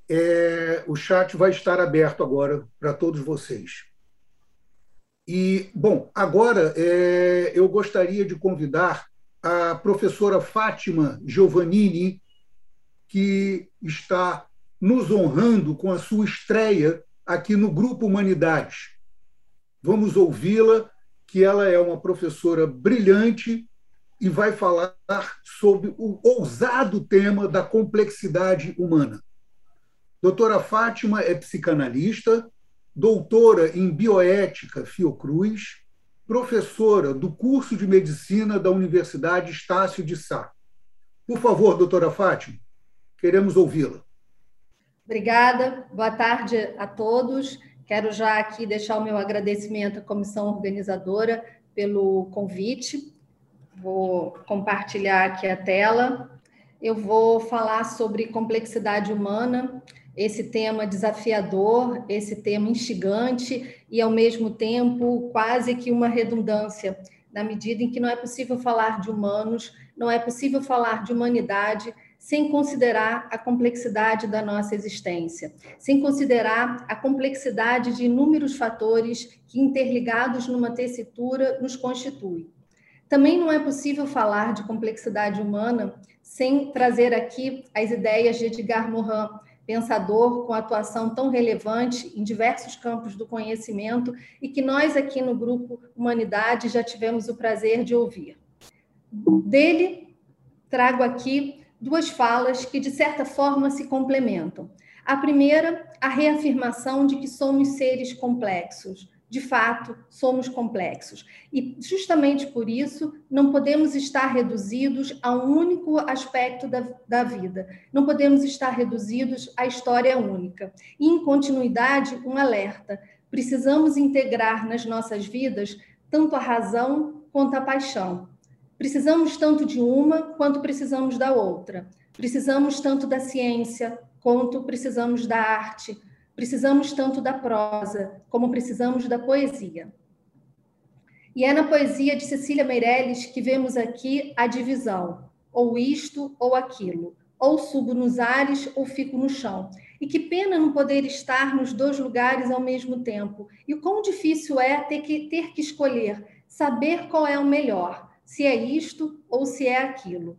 É, o chat vai estar aberto agora para todos vocês. E, bom, agora é, eu gostaria de convidar a professora Fátima Giovannini, que está nos honrando com a sua estreia aqui no Grupo Humanidades. Vamos ouvi-la, que ela é uma professora brilhante e vai falar sobre o ousado tema da complexidade humana. Doutora Fátima é psicanalista, doutora em bioética Fiocruz, professora do curso de medicina da Universidade Estácio de Sá. Por favor, doutora Fátima, queremos ouvi-la. Obrigada, boa tarde a todos. Quero já aqui deixar o meu agradecimento à comissão organizadora pelo convite. Vou compartilhar aqui a tela. Eu vou falar sobre complexidade humana esse tema desafiador, esse tema instigante e, ao mesmo tempo, quase que uma redundância, na medida em que não é possível falar de humanos, não é possível falar de humanidade sem considerar a complexidade da nossa existência, sem considerar a complexidade de inúmeros fatores que, interligados numa tessitura, nos constituem. Também não é possível falar de complexidade humana sem trazer aqui as ideias de Edgar Morin, pensador com atuação tão relevante em diversos campos do conhecimento e que nós aqui no grupo Humanidade já tivemos o prazer de ouvir. Dele trago aqui duas falas que de certa forma se complementam. A primeira, a reafirmação de que somos seres complexos, de fato, somos complexos. E justamente por isso, não podemos estar reduzidos a um único aspecto da, da vida. Não podemos estar reduzidos à história única. E, em continuidade, um alerta. Precisamos integrar nas nossas vidas tanto a razão quanto a paixão. Precisamos tanto de uma quanto precisamos da outra. Precisamos tanto da ciência quanto precisamos da arte Precisamos tanto da prosa como precisamos da poesia. E é na poesia de Cecília Meirelles que vemos aqui a divisão, ou isto ou aquilo, ou subo nos ares ou fico no chão. E que pena não poder estar nos dois lugares ao mesmo tempo. E o quão difícil é ter que, ter que escolher, saber qual é o melhor, se é isto ou se é aquilo.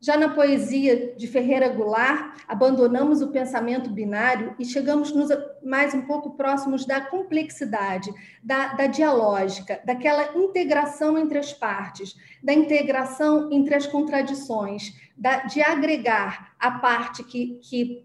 Já na poesia de Ferreira Goulart, abandonamos o pensamento binário e chegamos nos mais um pouco próximos da complexidade, da, da dialógica, daquela integração entre as partes, da integração entre as contradições, da, de agregar a parte que, que,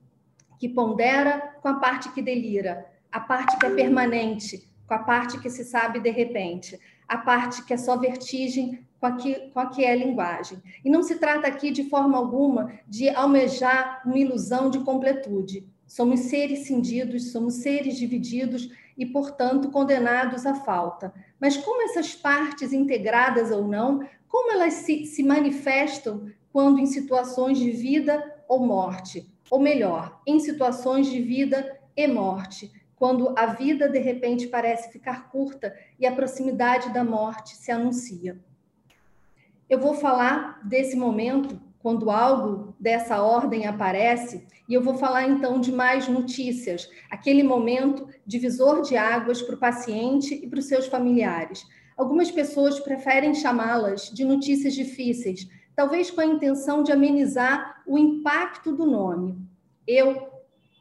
que pondera com a parte que delira, a parte que é permanente com a parte que se sabe de repente, a parte que é só vertigem com a que, com a que é linguagem. E não se trata aqui de forma alguma de almejar uma ilusão de completude. Somos seres cindidos, somos seres divididos e, portanto, condenados à falta. Mas como essas partes, integradas ou não, como elas se, se manifestam quando em situações de vida ou morte? Ou melhor, em situações de vida e morte, quando a vida de repente parece ficar curta e a proximidade da morte se anuncia. Eu vou falar desse momento, quando algo dessa ordem aparece, e eu vou falar então de mais notícias, aquele momento divisor de águas para o paciente e para os seus familiares. Algumas pessoas preferem chamá-las de notícias difíceis, talvez com a intenção de amenizar o impacto do nome. Eu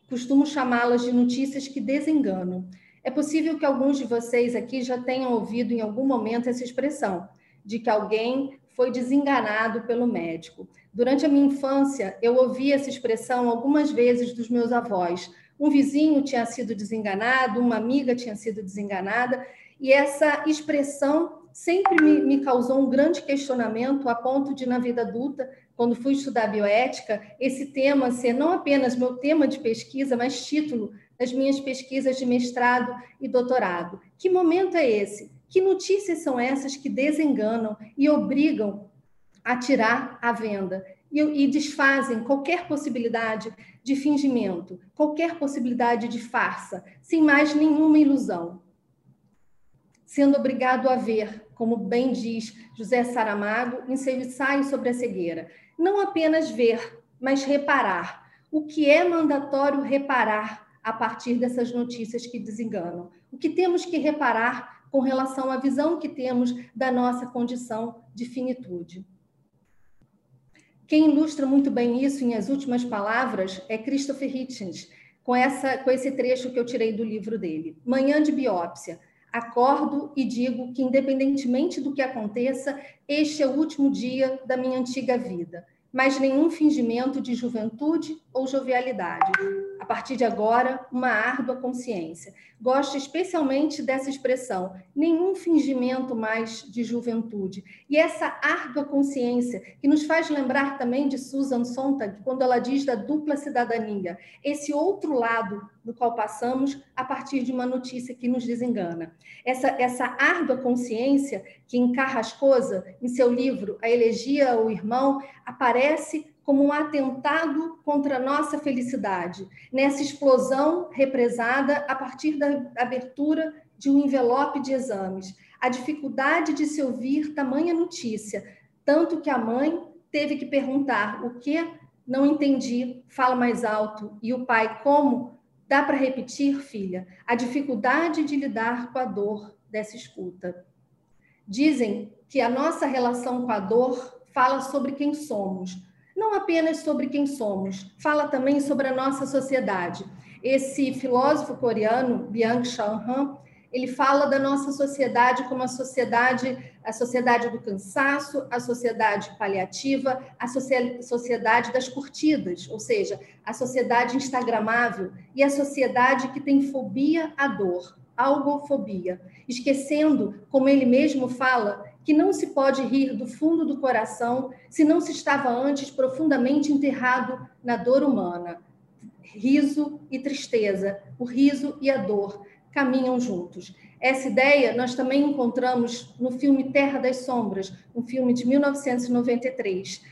costumo chamá-las de notícias que desenganam. É possível que alguns de vocês aqui já tenham ouvido em algum momento essa expressão, de que alguém foi desenganado pelo médico. Durante a minha infância, eu ouvi essa expressão algumas vezes dos meus avós. Um vizinho tinha sido desenganado, uma amiga tinha sido desenganada, e essa expressão sempre me, me, causou um grande questionamento, a ponto de, na vida adulta, quando fui estudar bioética, esse tema ser não apenas meu tema de pesquisa, mas título das minhas pesquisas de mestrado e doutorado. Que momento é esse? Que notícias são essas que desenganam e obrigam a tirar a venda e, e desfazem qualquer possibilidade de fingimento, qualquer possibilidade de farsa, sem mais nenhuma ilusão? Sendo obrigado a ver, como bem diz José Saramago em seu ensaio sobre a cegueira, não apenas ver, mas reparar. O que é mandatório reparar a partir dessas notícias que desenganam. O que temos que reparar com relação à visão que temos da nossa condição de finitude. Quem ilustra muito bem isso em As Últimas Palavras é Christopher Hitchens, com, essa, com esse trecho que eu tirei do livro dele. Manhã de biópsia. Acordo e digo que, independentemente do que aconteça, este é o último dia da minha antiga vida mas nenhum fingimento de juventude ou jovialidade. A partir de agora, uma árdua consciência. Gosto especialmente dessa expressão, nenhum fingimento mais de juventude. E essa árdua consciência, que nos faz lembrar também de Susan Sontag, quando ela diz da dupla cidadania, esse outro lado no qual passamos a partir de uma notícia que nos desengana. Essa, essa árdua consciência que em Carrascosa, em seu livro A Elegia ao Irmão, aparece como um atentado contra a nossa felicidade, nessa explosão represada a partir da abertura de um envelope de exames. A dificuldade de se ouvir tamanha notícia, tanto que a mãe teve que perguntar o que não entendi, fala mais alto, e o pai como Dá para repetir, filha, a dificuldade de lidar com a dor dessa escuta. Dizem que a nossa relação com a dor fala sobre quem somos, não apenas sobre quem somos, fala também sobre a nossa sociedade. Esse filósofo coreano, Byung-Chul Han, ele fala da nossa sociedade como a sociedade, a sociedade do cansaço, a sociedade paliativa, a sociedade das curtidas, ou seja, a sociedade instagramável e a sociedade que tem fobia à dor, algofobia, esquecendo, como ele mesmo fala, que não se pode rir do fundo do coração se não se estava antes profundamente enterrado na dor humana. Riso e tristeza, o riso e a dor caminham juntos. Essa ideia nós também encontramos no filme Terra das Sombras, um filme de 1993.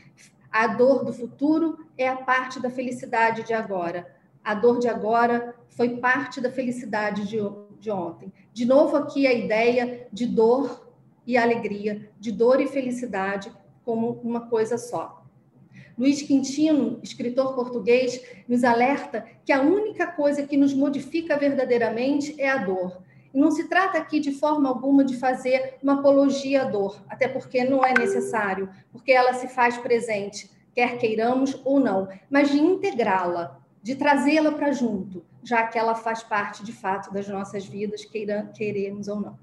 A dor do futuro é a parte da felicidade de agora. A dor de agora foi parte da felicidade de, de ontem. De novo, aqui a ideia de dor e alegria, de dor e felicidade como uma coisa só. Luiz Quintino, escritor português, nos alerta que a única coisa que nos modifica verdadeiramente é a dor. E não se trata aqui de forma alguma de fazer uma apologia à dor, até porque não é necessário, porque ela se faz presente, quer queiramos ou não, mas de integrá-la, de trazê-la para junto, já que ela faz parte de fato das nossas vidas, queira, queremos ou não.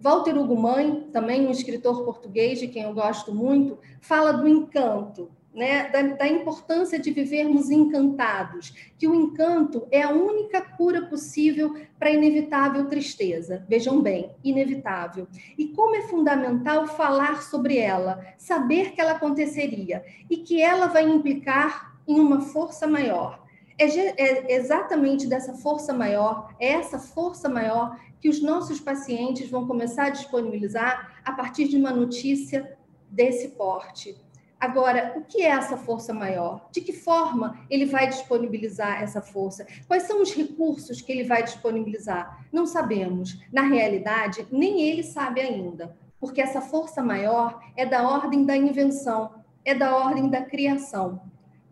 Walter Hugo Mãe, também um escritor português de quem eu gosto muito, fala do encanto, né, da, da, importância de vivermos encantados, que o encanto é a única cura possível para a inevitável tristeza. Vejam bem, inevitável. E como é fundamental falar sobre ela, saber que ela aconteceria e que ela vai implicar em uma força maior. É, é exatamente dessa força maior, é essa força maior que os nossos pacientes vão começar a disponibilizar a partir de uma notícia desse porte. Agora, o que é essa força maior? De que forma ele vai disponibilizar essa força? Quais são os recursos que ele vai disponibilizar? Não sabemos. Na realidade, nem ele sabe ainda, porque essa força maior é da ordem da invenção, é da ordem da criação.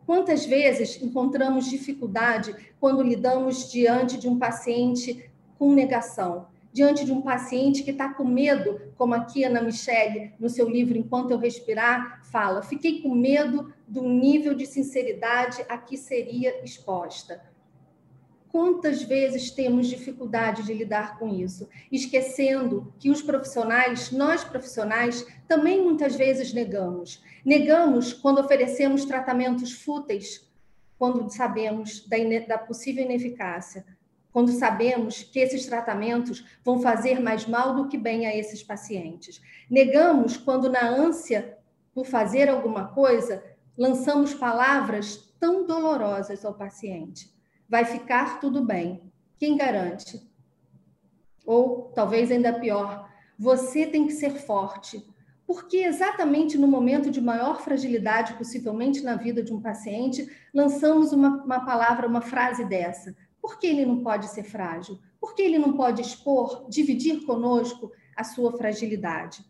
Quantas vezes encontramos dificuldade quando lidamos diante de um paciente com negação? Diante de um paciente que está com medo, como aqui Ana Michele, no seu livro Enquanto Eu Respirar, fala: fiquei com medo do nível de sinceridade a que seria exposta. Quantas vezes temos dificuldade de lidar com isso, esquecendo que os profissionais, nós profissionais, também muitas vezes negamos. Negamos quando oferecemos tratamentos fúteis, quando sabemos da, da possível ineficácia, quando sabemos que esses tratamentos vão fazer mais mal do que bem a esses pacientes. Negamos quando, na ânsia por fazer alguma coisa, lançamos palavras tão dolorosas ao paciente vai ficar tudo bem. Quem garante? Ou talvez ainda pior, você tem que ser forte. Porque exatamente no momento de maior fragilidade, possivelmente na vida de um paciente, lançamos uma, uma palavra, uma frase dessa. Por que ele não pode ser frágil? Por que ele não pode expor, dividir conosco a sua fragilidade?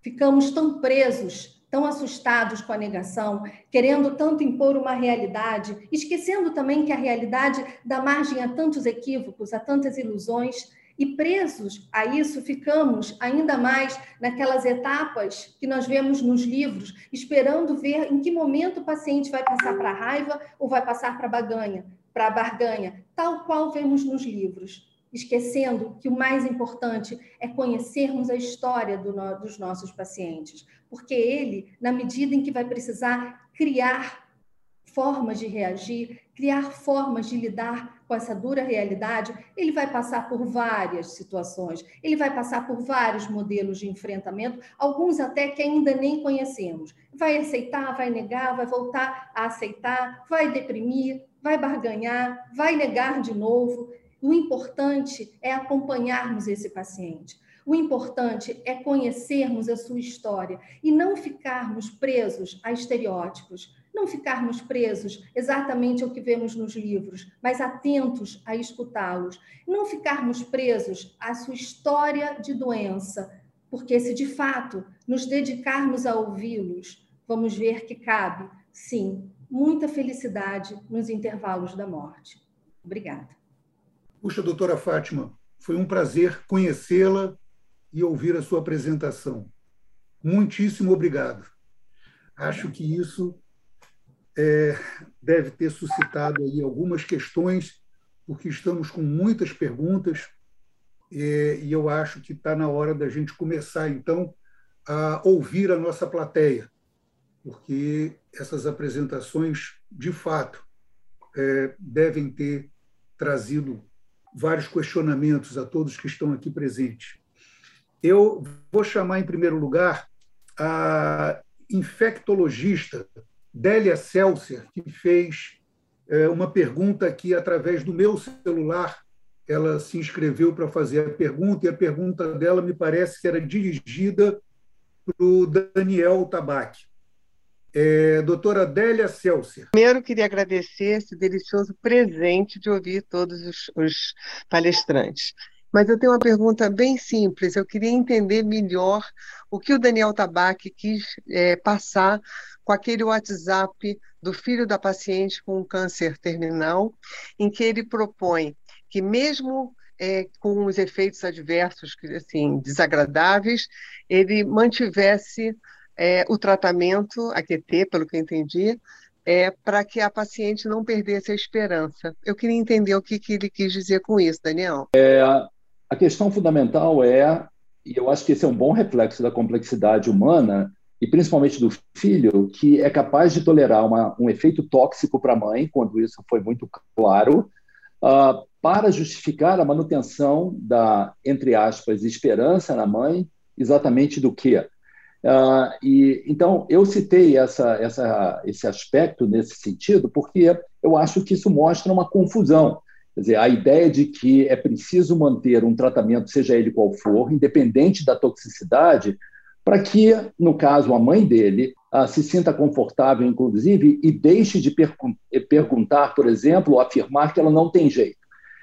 Ficamos tão presos tão assustados com a negação, querendo tanto impor uma realidade, esquecendo também que a realidade dá margem a tantos equívocos, a tantas ilusões, e presos a isso ficamos ainda mais naquelas etapas que nós vemos nos livros, esperando ver em que momento o paciente vai passar para a raiva ou vai passar para a baganha, para a barganha, tal qual vemos nos livros esquecendo que o mais importante é conhecermos a história do no, dos nossos pacientes, porque ele, na medida em que vai precisar criar formas de reagir, criar formas de lidar com essa dura realidade, ele vai passar por várias situações, ele vai passar por vários modelos de enfrentamento, alguns até que ainda nem conhecemos. Vai aceitar, vai negar, vai voltar a aceitar, vai deprimir, vai barganhar, vai negar de novo. O importante é acompanharmos esse paciente. O importante é conhecermos a sua história e não ficarmos presos a estereótipos, não ficarmos presos exatamente ao que vemos nos livros, mas atentos a escutá-los, não ficarmos presos à sua história de doença, porque se de fato nos dedicarmos a ouvi-los, vamos ver que cabe, sim, muita felicidade nos intervalos da morte. Obrigada. Puxa, doutora Fátima, foi um prazer conhecê-la e ouvir a sua apresentação. Muitíssimo obrigado. Acho que isso é, deve ter suscitado aí algumas questões, porque estamos com muitas perguntas é, e eu acho que está na hora da gente começar, então, a ouvir a nossa plateia, porque essas apresentações, de fato, é, devem ter trazido vários questionamentos a todos que estão aqui presentes. Eu vou chamar, em primeiro lugar, a infectologista Délia Celser, que fez é, uma pergunta aqui através do meu celular. Ela se inscreveu para fazer a pergunta, e a pergunta dela me parece que era dirigida para o Daniel Tabac. É, doutora Adélia Celser. Primeiro, queria agradecer esse delicioso presente de ouvir todos os, os palestrantes. Mas eu tenho uma pergunta bem simples. Eu queria entender melhor o que o Daniel Tabac quis é, passar com aquele WhatsApp do filho da paciente com câncer terminal, em que ele propõe que mesmo é, com os efeitos adversos, assim, desagradáveis, ele mantivesse é, o tratamento, a QT, pelo que eu entendi, é para que a paciente não perdesse a esperança. Eu queria entender o que, que ele quis dizer com isso, Daniel. É, a questão fundamental é, e eu acho que esse é um bom reflexo da complexidade humana, e principalmente do filho, que é capaz de tolerar uma, um efeito tóxico para a mãe, quando isso foi muito claro, uh, para justificar a manutenção da, entre aspas, esperança na mãe, exatamente do quê? Uh, e, então, eu citei essa, essa, esse aspecto nesse sentido, porque eu acho que isso mostra uma confusão. Quer dizer, a ideia de que é preciso manter um tratamento, seja ele qual for, independente da toxicidade, para que, no caso, a mãe dele uh, se sinta confortável, inclusive, e deixe de per perguntar, por exemplo, ou afirmar que ela não tem jeito.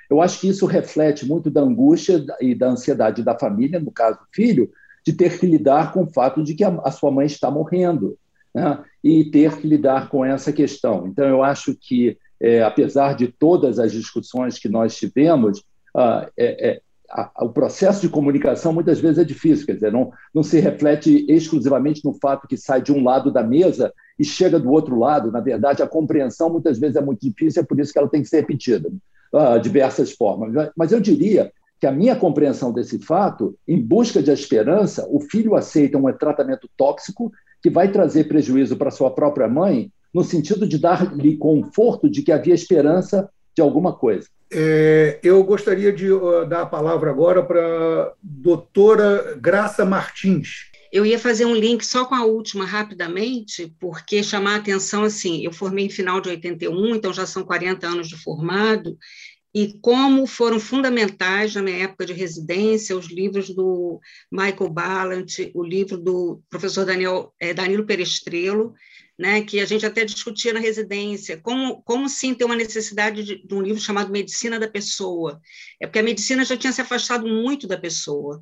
Eu acho que isso reflete muito da angústia e da ansiedade da família, no caso do filho, de ter que lidar com o fato de que a, sua mãe está morrendo né? e ter que lidar com essa questão. Então, eu acho que, é, apesar de todas as discussões que nós tivemos, ah, é, é, a, o processo de comunicação muitas vezes é difícil, quer dizer, não, não se reflete exclusivamente no fato que sai de um lado da mesa e chega do outro lado. Na verdade, a compreensão muitas vezes é muito difícil, é por isso que ela tem que ser repetida. uh, diversas formas. Mas eu diria que a minha compreensão desse fato, em busca de esperança, o filho aceita um tratamento tóxico que vai trazer prejuízo para sua própria mãe, no sentido de dar-lhe conforto de que havia esperança de alguma coisa. É, eu gostaria de uh, dar a palavra agora para a doutora Graça Martins. Eu ia fazer um link só com a última rapidamente, porque chamar a atenção assim, eu formei em final de 81, então já são 40 anos de formado, e como foram fundamentais na minha época de residência os livros do Michael Ballant, o livro do professor Daniel, é, Danilo Perestrelo, né, que a gente até discutia na residência, como, como sim ter uma necessidade de, de, um livro chamado Medicina da Pessoa, é porque a medicina já tinha se afastado muito da pessoa.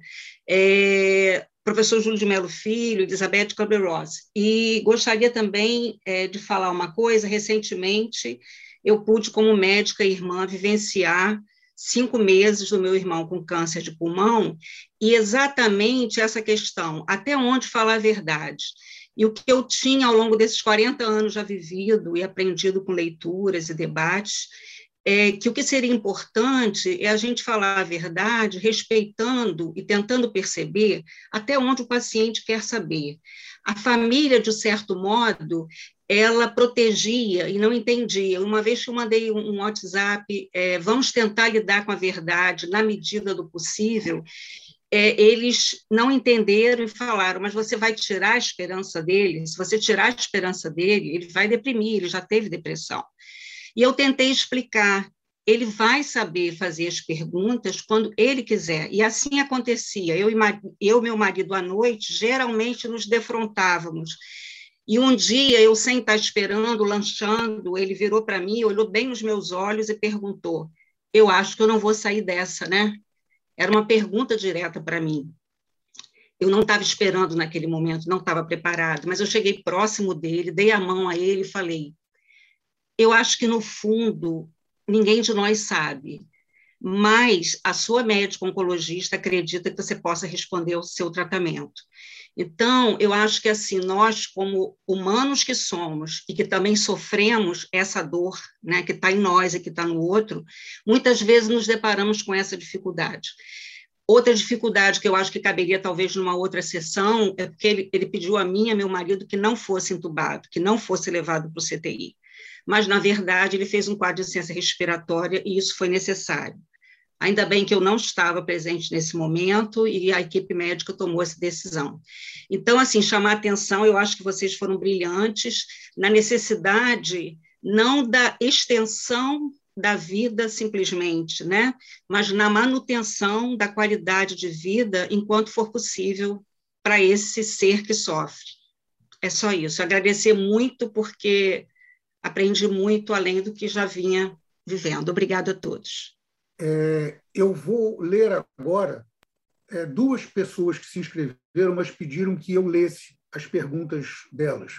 É, professor Júlio de Melo Filho, Elizabeth Cabreros, e gostaria também é, de falar uma coisa, recentemente eu pude, como médica irmã, vivenciar cinco meses do meu irmão com câncer de pulmão, e exatamente essa questão, até onde falar a verdade? E o que eu tinha ao longo desses 40 anos já vivido e aprendido com leituras e debates, é que o que seria importante é a gente falar a verdade, respeitando e tentando perceber até onde o paciente quer saber. A família, de certo modo, ela protegia e não entendia. Uma vez que eu mandei um WhatsApp, é, vamos tentar lidar com a verdade na medida do possível, é, eles não entenderam e falaram, mas você vai tirar a esperança dele? Se você tirar a esperança dele, ele vai deprimir, ele já teve depressão. E eu tentei explicar, ele vai saber fazer as perguntas quando ele quiser. E assim acontecia. Eu e meu marido, à noite, geralmente nos defrontávamos e um dia, eu sem estar esperando, lanchando, ele virou para mim, olhou bem nos meus olhos e perguntou: Eu acho que eu não vou sair dessa, né? Era uma pergunta direta para mim. Eu não estava esperando naquele momento, não estava preparado, mas eu cheguei próximo dele, dei a mão a ele e falei: Eu acho que no fundo ninguém de nós sabe, mas a sua médica oncologista acredita que você possa responder ao seu tratamento. Então, eu acho que assim, nós como humanos que somos e que também sofremos essa dor, né, que está em nós e que está no outro, muitas vezes nos deparamos com essa dificuldade. Outra dificuldade que eu acho que caberia talvez numa outra sessão é porque ele, ele pediu a mim e a meu marido que não fosse entubado, que não fosse levado para o CTI. Mas, na verdade, ele fez um quadro de ciência respiratória e isso foi necessário. Ainda bem que eu não estava presente nesse momento e a equipe médica tomou essa decisão. Então, assim, chamar atenção, eu acho que vocês foram brilhantes na necessidade não da extensão da vida simplesmente, né? Mas na manutenção da qualidade de vida enquanto for possível para esse ser que sofre. É só isso. Agradecer muito porque aprendi muito além do que já vinha vivendo. Obrigada a todos. É, eu vou ler agora é, duas pessoas que se inscreveram, mas pediram que eu lesse as perguntas delas.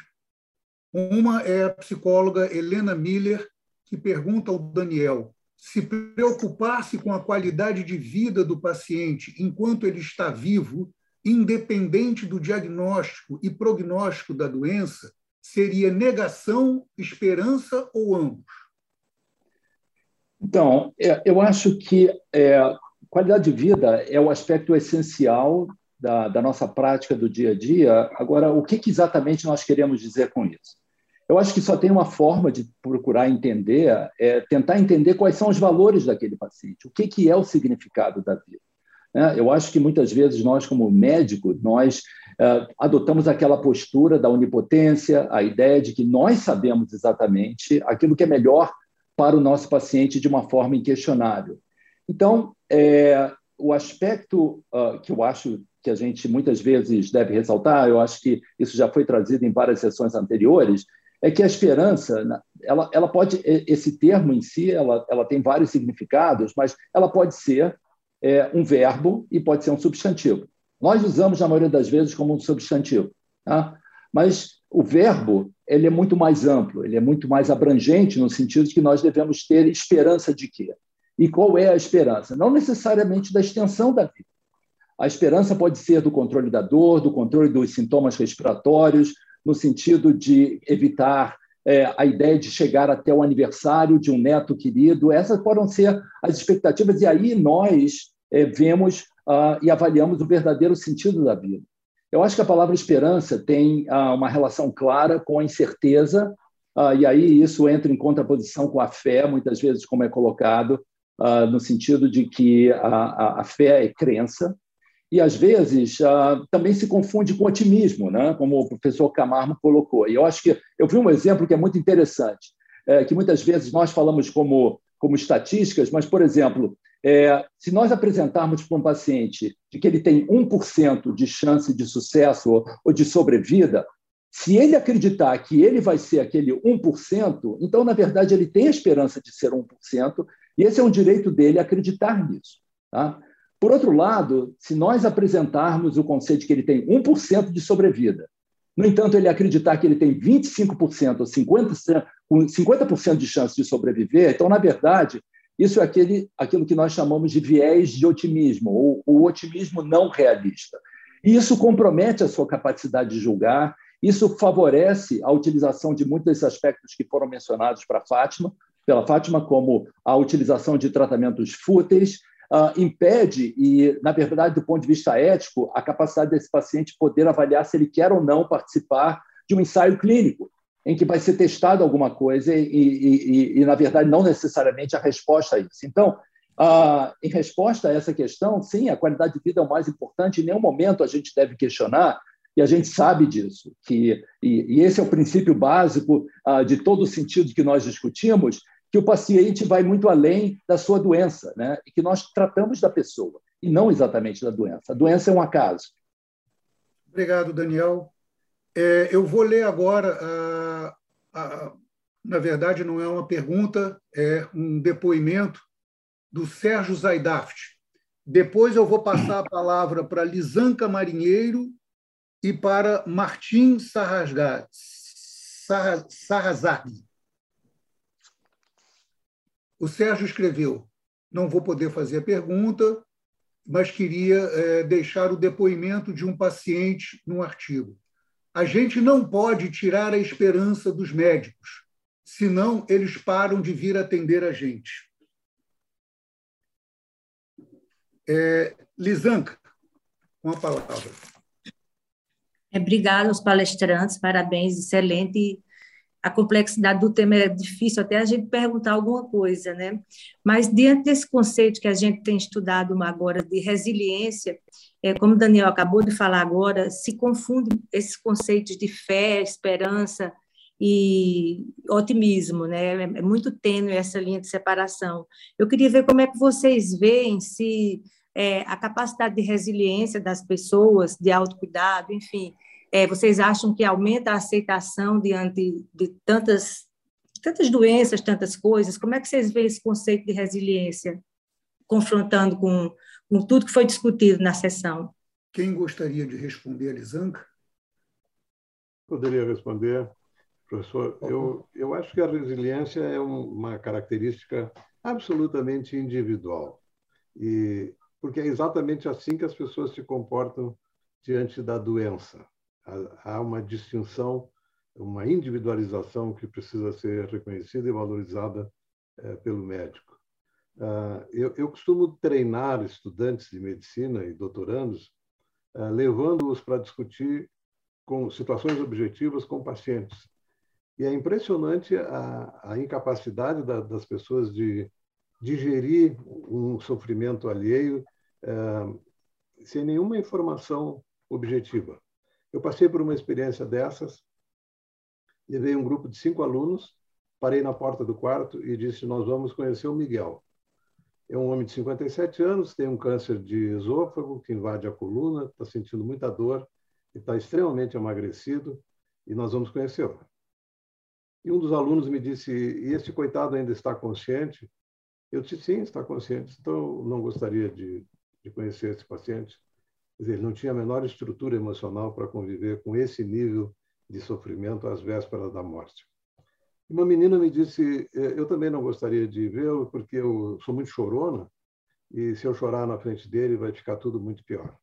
Uma é a psicóloga Helena Miller, que pergunta ao Daniel se preocupar-se com a qualidade de vida do paciente enquanto ele está vivo, independente do diagnóstico e prognóstico da doença, seria negação, esperança ou ambos? Então, é, eu acho que é, qualidade de vida é o aspecto essencial da, da, nossa prática do dia a dia. Agora, o que, que, exatamente nós queremos dizer com isso? Eu acho que só tem uma forma de procurar entender, é tentar entender quais são os valores daquele paciente, o que, que é o significado da vida. Né? Eu acho que muitas vezes nós, como médicos, nós adotamos aquela postura da onipotência, a ideia de que nós sabemos exatamente aquilo que é melhor para o nosso paciente de uma forma inquestionável. Então, é, o aspecto uh, que eu acho que a gente muitas vezes deve ressaltar, eu acho que isso já foi trazido em várias sessões anteriores, é que a esperança, ela, ela pode, esse termo em si, ela, ela tem vários significados, mas ela pode ser é, um verbo e pode ser um substantivo. Nós usamos, na maioria das vezes, como um substantivo. Tá? Mas o verbo ele é muito mais amplo, ele é muito mais abrangente no sentido de que nós devemos ter esperança de quê? E qual é a esperança? Não necessariamente da extensão da vida. A esperança pode ser do controle da dor, do controle dos sintomas respiratórios, no sentido de evitar é, a ideia de chegar até o aniversário de um neto querido. Essas podem ser as expectativas, e aí nós é, vemos uh, e avaliamos o verdadeiro sentido da vida. Eu acho que a palavra esperança tem uh, uma relação clara com a incerteza, uh, e aí isso entra em contraposição com a fé, muitas vezes, como é colocado, no sentido de que a, a, fé é crença, e às vezes também se confunde com otimismo, né? como o professor Camargo colocou. E eu acho que eu vi um exemplo que é muito interessante, é, que muitas vezes nós falamos como, como estatísticas, mas, por exemplo, é, se nós apresentarmos para um paciente de que ele tem 1% de chance de sucesso ou, de sobrevida, se ele acreditar que ele vai ser aquele 1%, então, na verdade, ele tem a esperança de ser 1%, e esse é um direito dele acreditar nisso. Tá? Por outro lado, se nós apresentarmos o conceito de que ele tem 1% de sobrevida, no entanto, ele acreditar que ele tem 25% ou 50%, 50 de chance de sobreviver, então, na verdade, isso é aquele, aquilo que nós chamamos de viés de otimismo, ou o otimismo não realista. E isso compromete a sua capacidade de julgar, isso favorece a utilização de muitos desses aspectos que foram mencionados para Fátima, pela Fátima, como a utilização de tratamentos fúteis, uh, impede, e, na verdade, do ponto de vista ético, a capacidade desse paciente poder avaliar se ele quer ou não participar de um ensaio clínico, em que vai ser testado alguma coisa e, e, e, e na verdade, não necessariamente a resposta a isso. Então, uh, em resposta a essa questão, sim, a qualidade de vida é o mais importante, em nenhum momento a gente deve questionar, e a gente sabe disso, que, e, esse é o princípio básico uh, de todo o sentido que nós discutimos, que o paciente vai muito além da sua doença, né? e que nós tratamos da pessoa, e não exatamente da doença. A doença é um acaso. Obrigado, Daniel. É, eu vou ler agora, a, a, na verdade, não é uma pergunta, é um depoimento do Sérgio Zaidaft. Depois eu vou passar a palavra para Lisanca Marinheiro e para Martim Sarrazag. O Sérgio escreveu: não vou poder fazer a pergunta, mas queria é, deixar o depoimento de um paciente num artigo. A gente não pode tirar a esperança dos médicos, senão eles param de vir atender a gente. É, Lisanca, com a palavra. Obrigada aos palestrantes, parabéns, excelente a complexidade do tema é difícil até a gente perguntar alguma coisa, né? Mas diante desse conceito que a gente tem estudado agora de resiliência, é, como o Daniel acabou de falar agora, se confunde esses conceitos de fé, esperança e otimismo, né? É muito tênue essa linha de separação. Eu queria ver como é que vocês veem se é, a capacidade de resiliência das pessoas, de autocuidado, enfim, é, vocês acham que aumenta a aceitação diante de tantas, tantas doenças, tantas coisas? Como é que vocês veem esse conceito de resiliência, confrontando com, com tudo que foi discutido na sessão? Quem gostaria de responder, Lisanca? Poderia responder, professor. Eu, eu acho que a resiliência é uma característica absolutamente individual. E porque é exatamente assim que as pessoas se comportam diante da doença há uma distinção, uma individualização que precisa ser reconhecida e valorizada é, pelo médico. Ah, eu, eu costumo treinar estudantes de medicina e doutorandos, ah, levando-os para discutir com situações objetivas com pacientes. E é impressionante a, a incapacidade da, das pessoas de digerir um sofrimento alheio ah, sem nenhuma informação objetiva. Eu passei por uma experiência dessas, levei um grupo de cinco alunos, parei na porta do quarto e disse: Nós vamos conhecer o Miguel. É um homem de 57 anos, tem um câncer de esôfago que invade a coluna, está sentindo muita dor e está extremamente emagrecido, e nós vamos conhecê-lo. E um dos alunos me disse: E esse coitado ainda está consciente? Eu disse: Sim, está consciente, então não gostaria de, de conhecer esse paciente. Quer dizer, ele não tinha a menor estrutura emocional para conviver com esse nível de sofrimento às vésperas da morte. Uma menina me disse: é, Eu também não gostaria de vê-lo, porque eu sou muito chorona, e se eu chorar na frente dele, vai ficar tudo muito pior.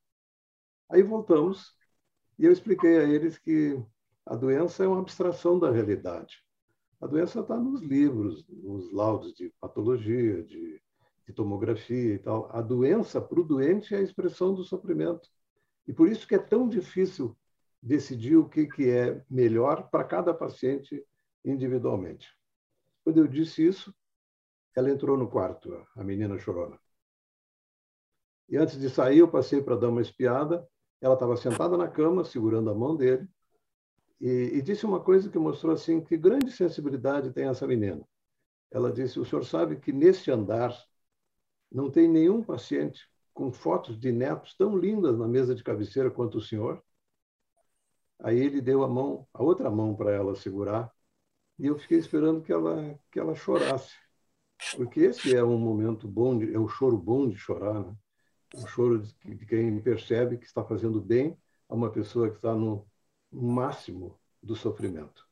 Aí voltamos, e eu expliquei a eles que a doença é uma abstração da realidade. A doença está nos livros, nos laudos de patologia, de, de tomografia e tal. A doença, para o doente, é a expressão do sofrimento. E por isso que é tão difícil decidir o que, que é melhor para cada paciente individualmente. Quando eu disse isso, ela entrou no quarto, a menina chorona. E antes de sair, eu passei para dar uma espiada. Ela estava sentada na cama, segurando a mão dele, e, e, disse uma coisa que mostrou assim que grande sensibilidade tem essa menina. Ela disse: "O senhor sabe que neste andar não tem nenhum paciente com fotos de netos tão lindas na mesa de cabeceira quanto o senhor?" Aí ele deu a mão, a outra mão para ela segurar, e eu fiquei esperando que ela que ela chorasse, porque esse é um momento bom, de, é o choro bom de chorar, né? O choro de, de quem percebe que está fazendo bem a uma pessoa que está no máximo do sofrimento.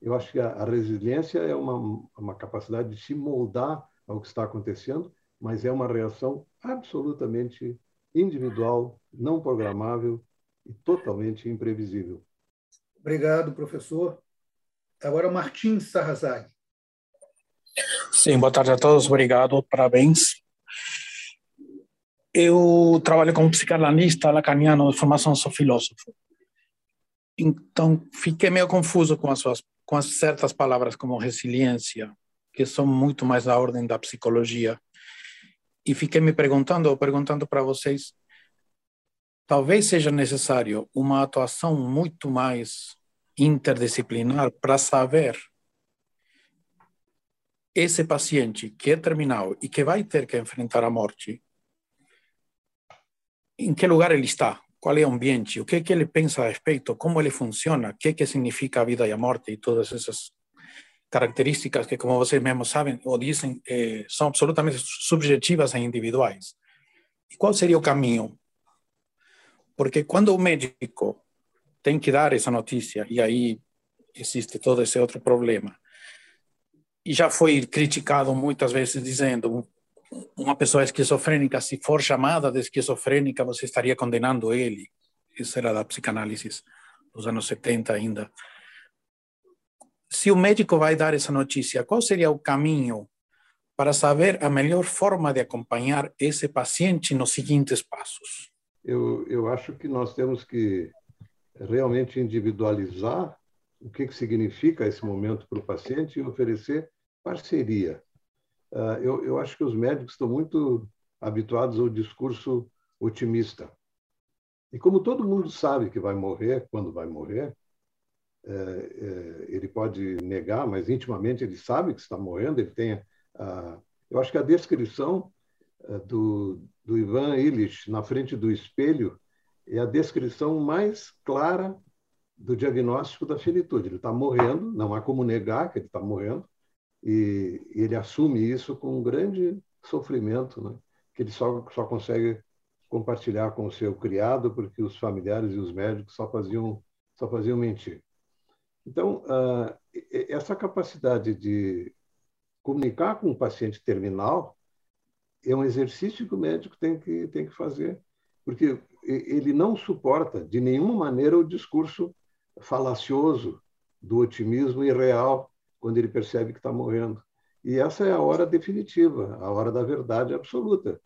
Eu acho que a, a resiliência é uma, uma capacidade de se moldar ao que está acontecendo, mas é uma reação absolutamente individual, não programável e totalmente imprevisível. Obrigado, professor. Agora, Martim Sarrazag. Sim, boa tarde a todos, obrigado, parabéns. Eu trabalho como psicanalista lacaniano de formação, sou filósofo. Então, fiquei meio confuso com as, suas, com as certas palavras como resiliência, que são muito mais da ordem da psicologia. E fiquei me perguntando, ou perguntando para vocês, talvez seja necessário uma atuação muito mais interdisciplinar para saber esse paciente que é terminal e que vai ter que enfrentar a morte, em que lugar ele está? qual é o ambiente, o que, que ele pensa a respeito, como ele funciona, o que, que significa a vida e a morte e todas essas características que, como vocês mesmos sabem ou dizem, eh, são absolutamente subjetivas e individuais. E qual seria o caminho? Porque quando o médico tem que dar essa notícia, e aí existe todo esse outro problema, e já foi criticado muitas vezes dizendo uma pessoa esquizofrênica, se for chamada de esquizofrênica, você estaria condenando ele. Isso era da psicanálise dos anos 70 ainda. Se o médico vai dar essa notícia, qual seria o caminho para saber a melhor forma de acompanhar esse paciente nos seguintes passos? Eu, eu acho que nós temos que realmente individualizar o que, que significa esse momento para o paciente e oferecer parceria. Ah, eu, eu acho que os médicos estão muito habituados ao discurso otimista. E como todo mundo sabe que vai morrer, quando vai morrer, ele pode negar, mas intimamente ele sabe que está morrendo. Ele tem, a, eu acho que a descrição é, do, do Ivan Illich na frente do espelho é a descrição mais clara do diagnóstico da finitude. Ele está morrendo, não há como negar que ele está morrendo, e ele assume isso com um grande sofrimento, né? que ele só, só consegue compartilhar com o seu criado porque os familiares e os médicos só faziam só faziam mentir. Então, uh, essa capacidade de comunicar com o paciente terminal é um exercício que o médico tem que, tem que fazer, porque ele não suporta de nenhuma maneira o discurso falacioso do otimismo irreal quando ele percebe que está morrendo. E essa é a hora definitiva, a hora da verdade absoluta.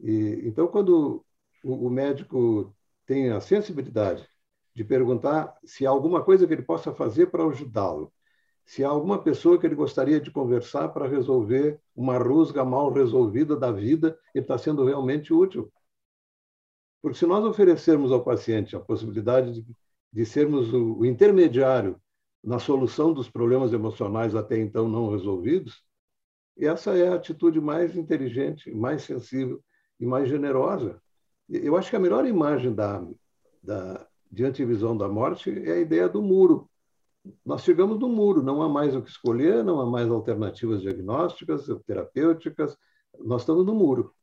E, então, quando o, o médico tem a sensibilidade de perguntar se há alguma coisa que ele possa fazer para ajudá-lo, se há alguma pessoa que ele gostaria de conversar para resolver uma rusga mal resolvida da vida, ele está sendo realmente útil. Porque se nós oferecermos ao paciente a possibilidade de, de sermos o, o intermediário na solução dos problemas emocionais até então não resolvidos, e essa é a atitude mais inteligente, mais sensível e mais generosa. Eu acho que a melhor imagem da, da, de antivisão da morte é a ideia do muro. Nós chegamos no muro, não há mais o que escolher, não há mais alternativas diagnósticas, terapêuticas, nós estamos no muro.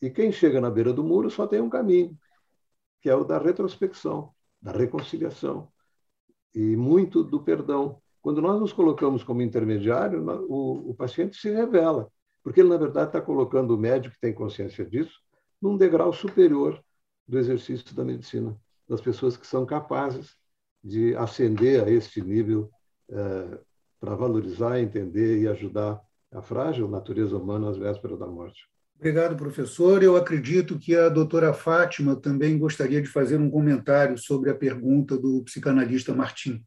E quem chega na beira do muro só tem um caminho, que é o da retrospecção, da reconciliação e muito do perdão. Quando nós nos colocamos como intermediário, o, o paciente se revela, porque ele, na verdade, está colocando o médico, que tem consciência disso, num degrau superior do exercício da medicina, das pessoas que são capazes de ascender a este nível eh, para valorizar, entender e ajudar a frágil natureza humana às vésperas da morte. Obrigado, professor. Eu acredito que a doutora Fátima também gostaria de fazer um comentário sobre a pergunta do psicanalista Martim.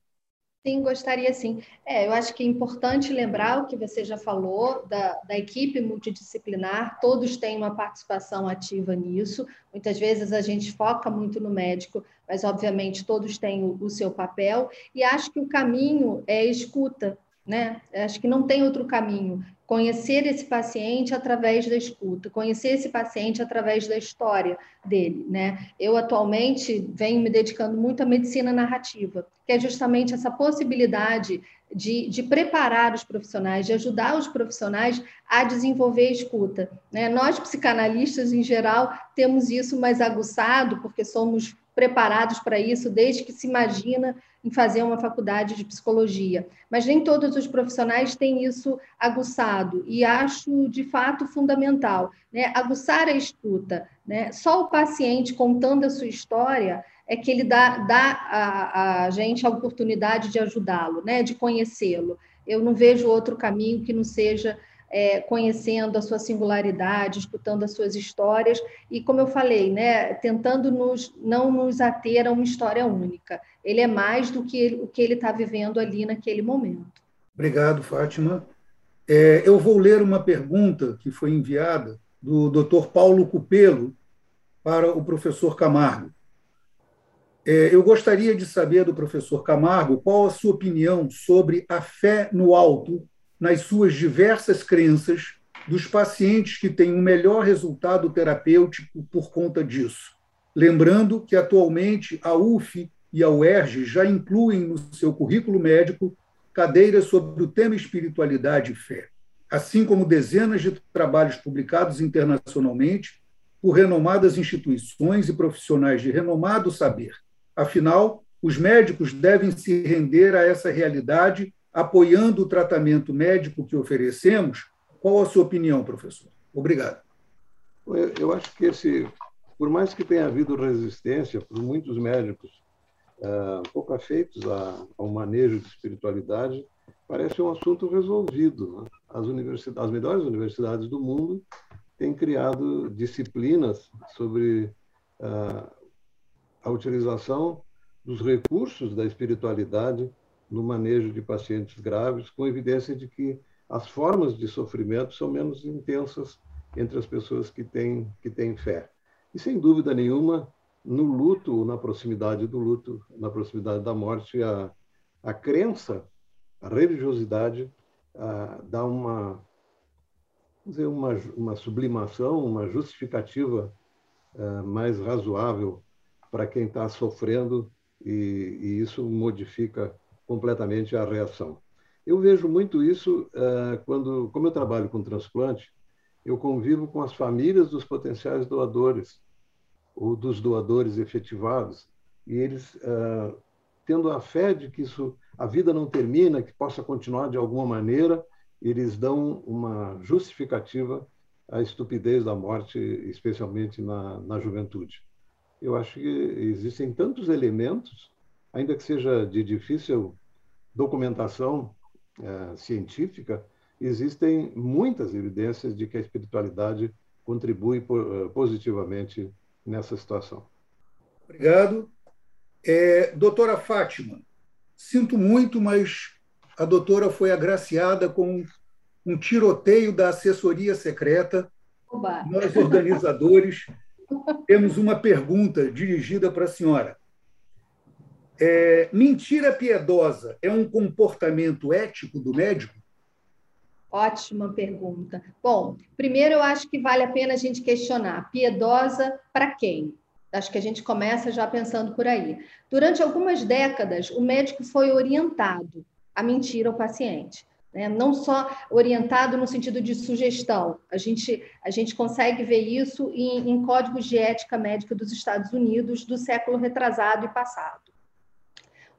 Sim, gostaria sim. É, eu acho que é importante lembrar o que você já falou da, da equipe multidisciplinar, todos têm uma participação ativa nisso. Muitas vezes a gente foca muito no médico, mas obviamente todos têm o, o seu papel, e acho que o caminho é escuta, né? Acho que não tem outro caminho conhecer esse paciente através da escuta, conhecer esse paciente através da história dele, né? Eu atualmente venho me dedicando muito à medicina narrativa, que é justamente essa possibilidade de, de preparar os profissionais, de ajudar os profissionais a desenvolver a escuta. Né? Nós, psicanalistas, em geral, temos isso mais aguçado, porque somos preparados para isso desde que se imagina em fazer uma faculdade de psicologia. Mas nem todos os profissionais têm isso aguçado, e acho de fato fundamental. Né? Aguçar a escuta. Né? Só o paciente contando a sua história é que ele dá, dá a, a gente a oportunidade de ajudá-lo, né? de conhecê-lo. Eu não vejo outro caminho que não seja é, conhecendo a sua singularidade, escutando as suas histórias e, como eu falei, né, tentando nos, não nos ater a uma história única. Ele é mais do que o que ele está vivendo ali naquele momento. Obrigado, Fátima. É, eu vou ler uma pergunta que foi enviada do Dr. Paulo Cupelo para o professor Camargo. É, eu gostaria de saber do professor Camargo qual a sua opinião sobre a fé no alto nas suas diversas crenças dos pacientes que têm um melhor resultado terapêutico por conta disso. Lembrando que, atualmente, a UF e a UERJ já incluem no seu currículo médico cadeiras sobre o tema espiritualidade e fé, assim como dezenas de trabalhos publicados internacionalmente por renomadas instituições e profissionais de renomado saber. Afinal, os médicos devem se render a essa realidade apoiando o tratamento médico que oferecemos. Qual a sua opinião, professor? Obrigado. Eu acho que esse, por mais que tenha havido resistência por muitos médicos uh, pouco afeitos ao manejo de espiritualidade, parece um assunto resolvido. Né? As universidades, as melhores universidades do mundo têm criado disciplinas sobre uh, a utilização dos recursos da espiritualidade no manejo de pacientes graves, com evidência de que as formas de sofrimento são menos intensas entre as pessoas que têm, que têm fé. E, sem dúvida nenhuma, no luto, na proximidade do luto, na proximidade da morte, a, a crença, a religiosidade, a, dá uma, dizer, uma, uma sublimação, uma justificativa a, mais razoável para quem está sofrendo, e, e isso modifica completamente a reação. Eu vejo muito isso uh, quando, como eu trabalho com transplante, eu convivo com as famílias dos potenciais doadores ou dos doadores efetivados e eles uh, tendo a fé de que isso a vida não termina, que possa continuar de alguma maneira, eles dão uma justificativa à estupidez da morte, especialmente na, na juventude. Eu acho que existem tantos elementos, ainda que seja de difícil documentação é, científica, existem muitas evidências de que a espiritualidade contribui eh, positivamente nessa situação. Obrigado. É, doutora Fátima, sinto muito, mas a doutora foi agraciada com um tiroteio da assessoria secreta. Oba. Nós, organizadores, temos uma pergunta dirigida para a senhora. É, mentira piedosa é um comportamento ético do médico? Ótima pergunta. Bom, primeiro eu acho que vale a pena a gente questionar: piedosa para quem? Acho que a gente começa já pensando por aí. Durante algumas décadas, o médico foi orientado a mentir ao paciente. Né? Não só orientado no sentido de sugestão, a gente, a gente consegue ver isso em, em códigos de ética médica dos Estados Unidos do século retrasado e passado.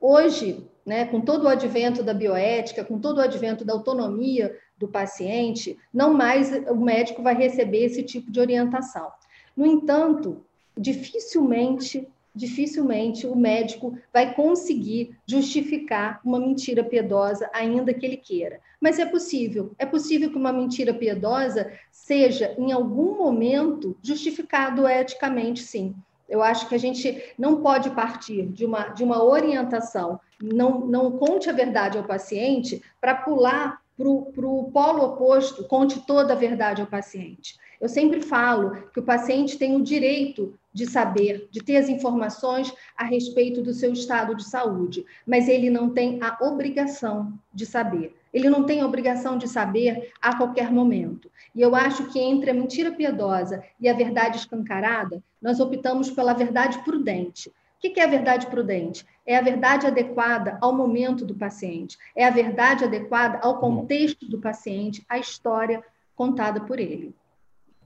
Hoje, né, com todo o advento da bioética, com todo o advento da autonomia do paciente, não mais o médico vai receber esse tipo de orientação. No entanto, dificilmente dificilmente o médico vai conseguir justificar uma mentira piedosa, ainda que ele queira. Mas é possível, é possível que uma mentira piedosa seja, em algum momento, justificado eticamente, sim. Eu acho que a gente não pode partir de uma, de uma orientação, não, não conte a verdade ao paciente, para pular para o polo oposto, conte toda a verdade ao paciente. Eu sempre falo que o paciente tem o direito de saber, de ter as informações a respeito do seu estado de saúde, mas ele não tem a obrigação de saber. Ele não tem a obrigação de saber a qualquer momento. E eu acho que entre a mentira piedosa e a verdade escancarada, nós optamos pela verdade prudente. O que é a verdade prudente? É a verdade adequada ao momento do paciente, é a verdade adequada ao contexto do paciente, à história contada por ele.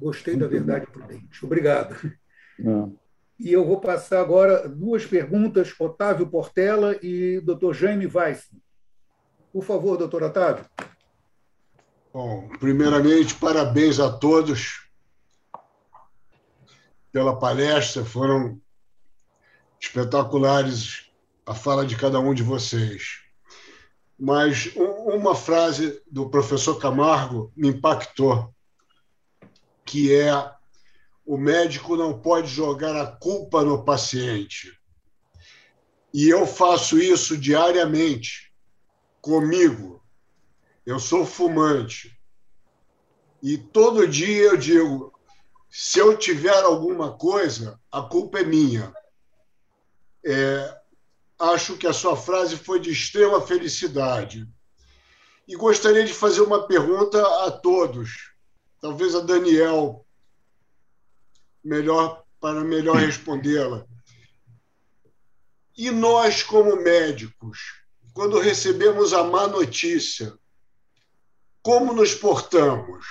Gostei da verdade prudente. Obrigado. É. E eu vou passar agora duas perguntas, Otávio Portela e Dr. Jaime Weiss. Por favor, doutor Otávio. Bom, primeiramente, parabéns a todos pela palestra. Foram espetaculares a fala de cada um de vocês. Mas uma frase do professor Camargo me impactou, que é o médico não pode jogar a culpa no paciente. E eu faço isso diariamente comigo. Eu sou fumante. E todo dia eu digo: se eu tiver alguma coisa, a culpa é minha. É, acho que a sua frase foi de extrema felicidade. E gostaria de fazer uma pergunta a todos. Talvez a Daniel melhor para melhor respondê-la. E nós, como médicos, quando recebemos a má notícia, como nos portamos?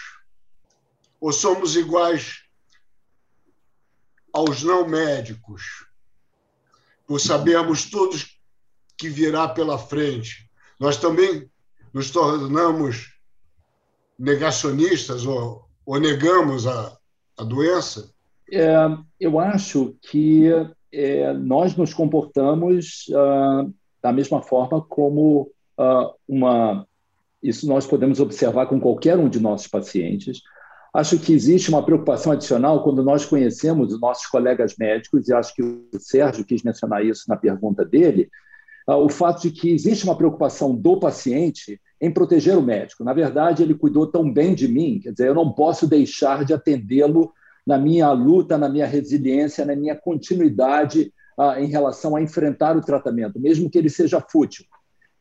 Ou somos iguais aos não médicos, por sabermos tudo que virá pela frente? Nós também nos tornamos negacionistas ou, ou negamos a, a doença? É, eu acho que é, nós nos comportamos ah, da mesma forma como ah, uma. Isso nós podemos observar com qualquer um de nossos pacientes. Acho que existe uma preocupação adicional quando nós conhecemos os nossos colegas médicos, e acho que o Sérgio quis mencionar isso na pergunta dele, ah, o fato de que existe uma preocupação do paciente em proteger o médico. Na verdade, ele cuidou tão bem de mim, quer dizer, eu não posso deixar de atendê-lo na minha luta, na minha resiliência, na minha continuidade ah, em relação a enfrentar o tratamento, mesmo que ele seja fútil.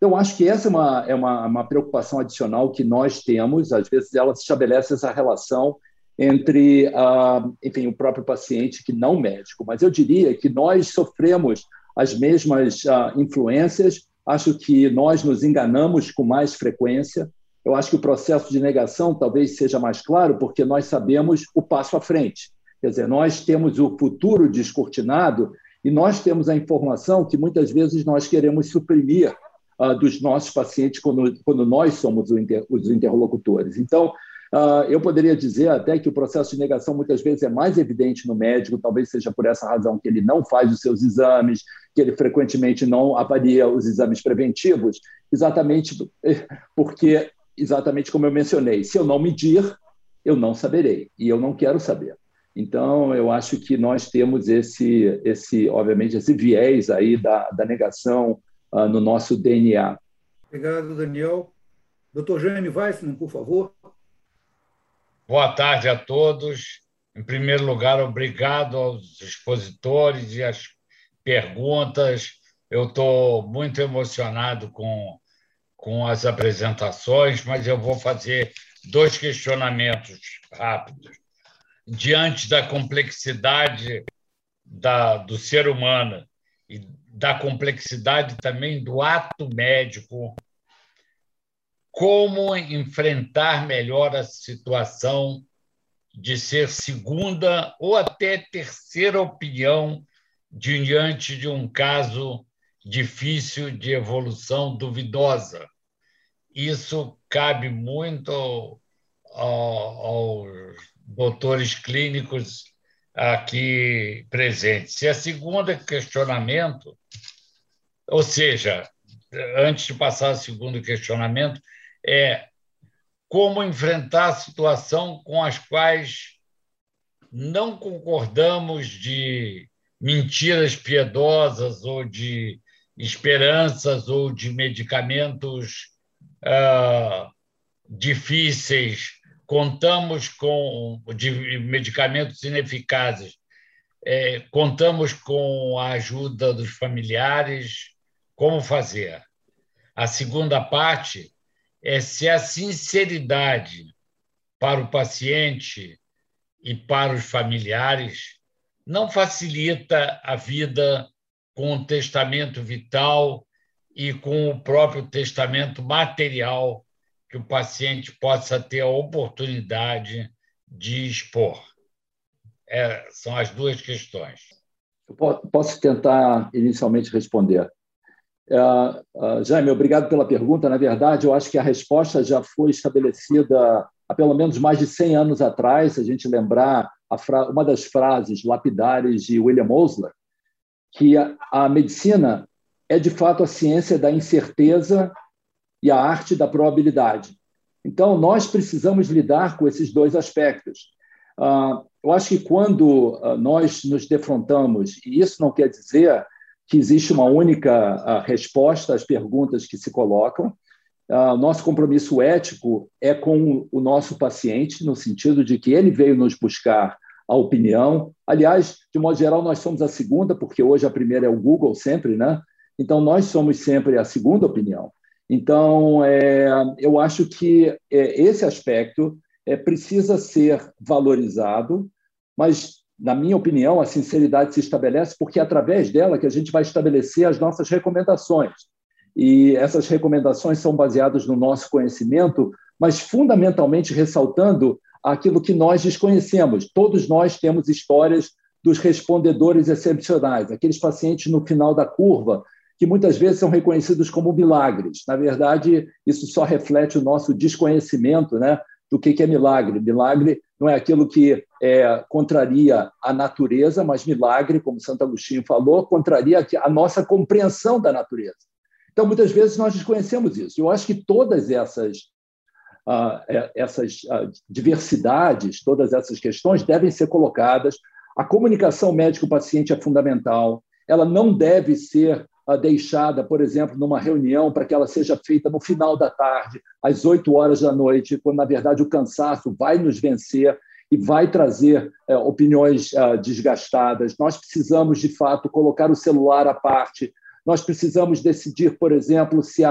Então, acho que essa é uma, é uma, uma preocupação adicional que nós temos. Às vezes, ela estabelece essa relação entre, ah, enfim, o próprio paciente que não médico. Mas eu diria que nós sofremos as mesmas ah, influências. Acho que nós nos enganamos com mais frequência. Eu acho que o processo de negação talvez seja mais claro, porque nós sabemos o passo à frente. Quer dizer, nós temos o futuro descortinado e nós temos a informação que muitas vezes nós queremos suprimir dos nossos pacientes quando, quando nós somos inter, os interlocutores. Então, uh, eu poderia dizer até que o processo de negação muitas vezes é mais evidente no médico, talvez seja por essa razão que ele não faz os seus exames, que ele frequentemente não avalia os exames preventivos, exatamente porque exatamente como eu mencionei, se eu não medir, eu não saberei, e eu não quero saber. Então, eu acho que nós temos esse, esse obviamente, esse viés aí da, da negação uh, no nosso DNA. Obrigado, Daniel. Doutor Jaime Weissman, por favor. Boa tarde a todos. Em primeiro lugar, obrigado aos expositores e às perguntas. Eu estou muito emocionado com com as apresentações, mas eu vou fazer dois questionamentos rápidos. Diante da complexidade da, do ser humano e da complexidade também do ato médico, como enfrentar melhor a situação de ser segunda ou até terceira opinião diante de um caso difícil de evolução duvidosa. Isso cabe muito aos doutores clínicos aqui presentes. E a segunda questionamento, ou seja, antes de passar ao segundo questionamento, é como enfrentar a situação com as quais não concordamos de mentiras piedosas ou de esperanças ou de medicamentos uh, difíceis, contamos com de medicamentos ineficazes, é, contamos com a ajuda dos familiares, como fazer? A segunda parte é se a sinceridade para o paciente e para os familiares não facilita a vida com o testamento vital e com o próprio testamento material que o paciente possa ter a oportunidade de expor. É, são as duas questões. Eu posso tentar inicialmente responder. Uh, Jaime, obrigado pela pergunta. Na verdade, eu acho que a resposta já foi estabelecida há pelo menos mais de 100 anos atrás. Se a gente lembrar uma das frases lapidares de William Osler, que a, a medicina é de fato a ciência da incerteza e a arte da probabilidade. Então, nós precisamos lidar com esses dois aspectos. Uh, eu acho que quando nós nos defrontamos, e isso não quer dizer que existe uma única resposta às perguntas que se colocam. Nosso compromisso ético é com o nosso paciente, no sentido de que ele veio nos buscar a opinião. Aliás, de modo geral, nós somos a segunda, porque hoje a primeira é o Google, sempre, né? Então, nós somos sempre a segunda opinião. Então, é, eu acho que é, esse aspecto é, precisa ser valorizado, mas na minha opinião, a sinceridade se estabelece porque é através dela que a gente vai estabelecer as nossas recomendações. E essas recomendações são baseadas no nosso conhecimento, mas fundamentalmente ressaltando aquilo que nós desconhecemos. Todos nós temos histórias dos respondedores excepcionais, aqueles pacientes no final da curva que muitas vezes são reconhecidos como milagres. Na verdade, isso só reflete o nosso desconhecimento, né, do que é milagre. Milagre não é aquilo que é, contraria a natureza, mas milagre, como Santo Agostinho falou, contraria a nossa compreensão da natureza. Então, muitas vezes nós desconhecemos isso. Eu acho que todas essas, uh, essas uh, diversidades, todas essas questões devem ser colocadas. A comunicação médico-paciente é fundamental. Ela não deve ser deixada, por exemplo, numa reunião para que ela seja feita no final da tarde, às 8 horas da noite, quando na verdade o cansaço vai nos vencer e vai trazer é, opiniões é, desgastadas. Nós precisamos, de fato, colocar o celular à parte. Nós precisamos decidir, por exemplo, se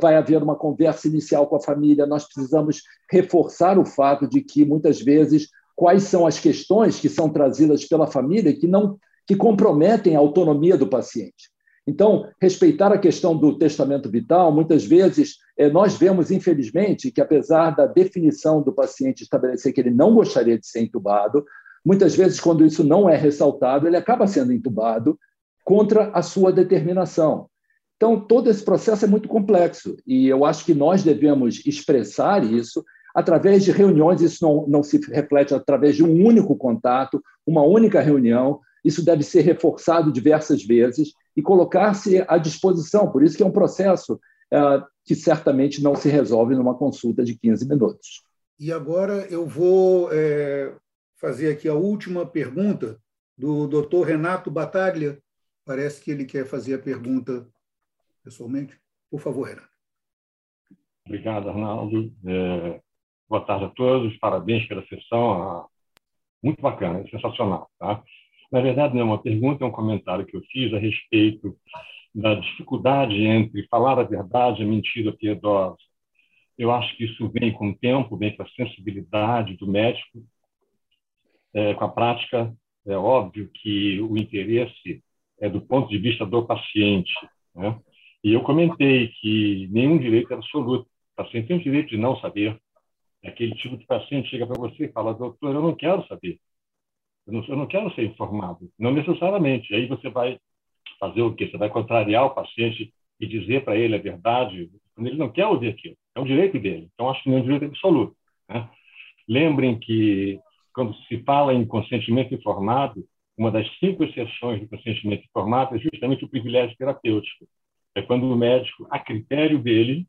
vai haver uma conversa inicial com a família. Nós precisamos reforçar o fato de que, muitas vezes, quais são as questões que são trazidas pela família que não que comprometem a autonomia do paciente. Então, respeitar a questão do testamento vital, muitas vezes é, nós vemos, infelizmente, que apesar da definição do paciente estabelecer que ele não gostaria de ser entubado, muitas vezes, quando isso não é ressaltado, ele acaba sendo entubado contra a sua determinação. Então, todo esse processo é muito complexo e eu acho que nós devemos expressar isso através de reuniões. Isso não, não se reflete através de um único contato, uma única reunião. Isso deve ser reforçado diversas vezes e colocar-se à disposição. Por isso que é um processo é, que certamente não se resolve numa consulta de 15 minutos. E agora eu vou é, fazer aqui a última pergunta do doutor Renato Bataglia. Parece que ele quer fazer a pergunta pessoalmente. Por favor, Renato. Obrigado, Arnaldo. É, boa tarde a todos. Parabéns pela sessão. Ah, muito bacana, sensacional. Tá? Na verdade, não é uma pergunta, é um comentário que eu fiz a respeito da dificuldade entre falar a verdade e a mentira piedosa. Eu acho que isso vem com o tempo, vem com a sensibilidade do médico, é, com a prática. É óbvio que o interesse é do ponto de vista do paciente. Né? E eu comentei que nenhum direito é absoluto. O paciente tem o direito de não saber. Aquele tipo de paciente chega para você e fala, doutor, eu não quero saber. Eu não, eu não quero ser informado, não necessariamente. Aí você vai fazer o quê? Você vai contrariar o paciente e dizer para ele a verdade quando ele não quer ouvir aquilo. É um direito dele. Então, acho que não é um direito absoluto. Né? Lembrem que quando se fala em consentimento informado, uma das cinco exceções do consentimento informado é justamente o privilégio terapêutico. É quando o médico, a critério dele,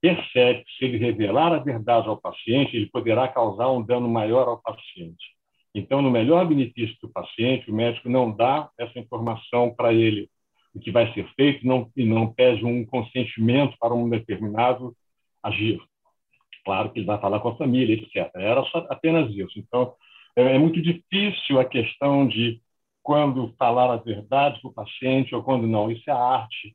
percebe que se ele revelar a verdade ao paciente, ele poderá causar um dano maior ao paciente. Então, no melhor benefício do paciente, o médico não dá essa informação para ele, o que vai ser feito, não, e não pede um consentimento para um determinado agir. Claro que ele vai falar com a família, etc. Era apenas isso. Então, é, é muito difícil a questão de quando falar a verdade para o paciente ou quando não. Isso é arte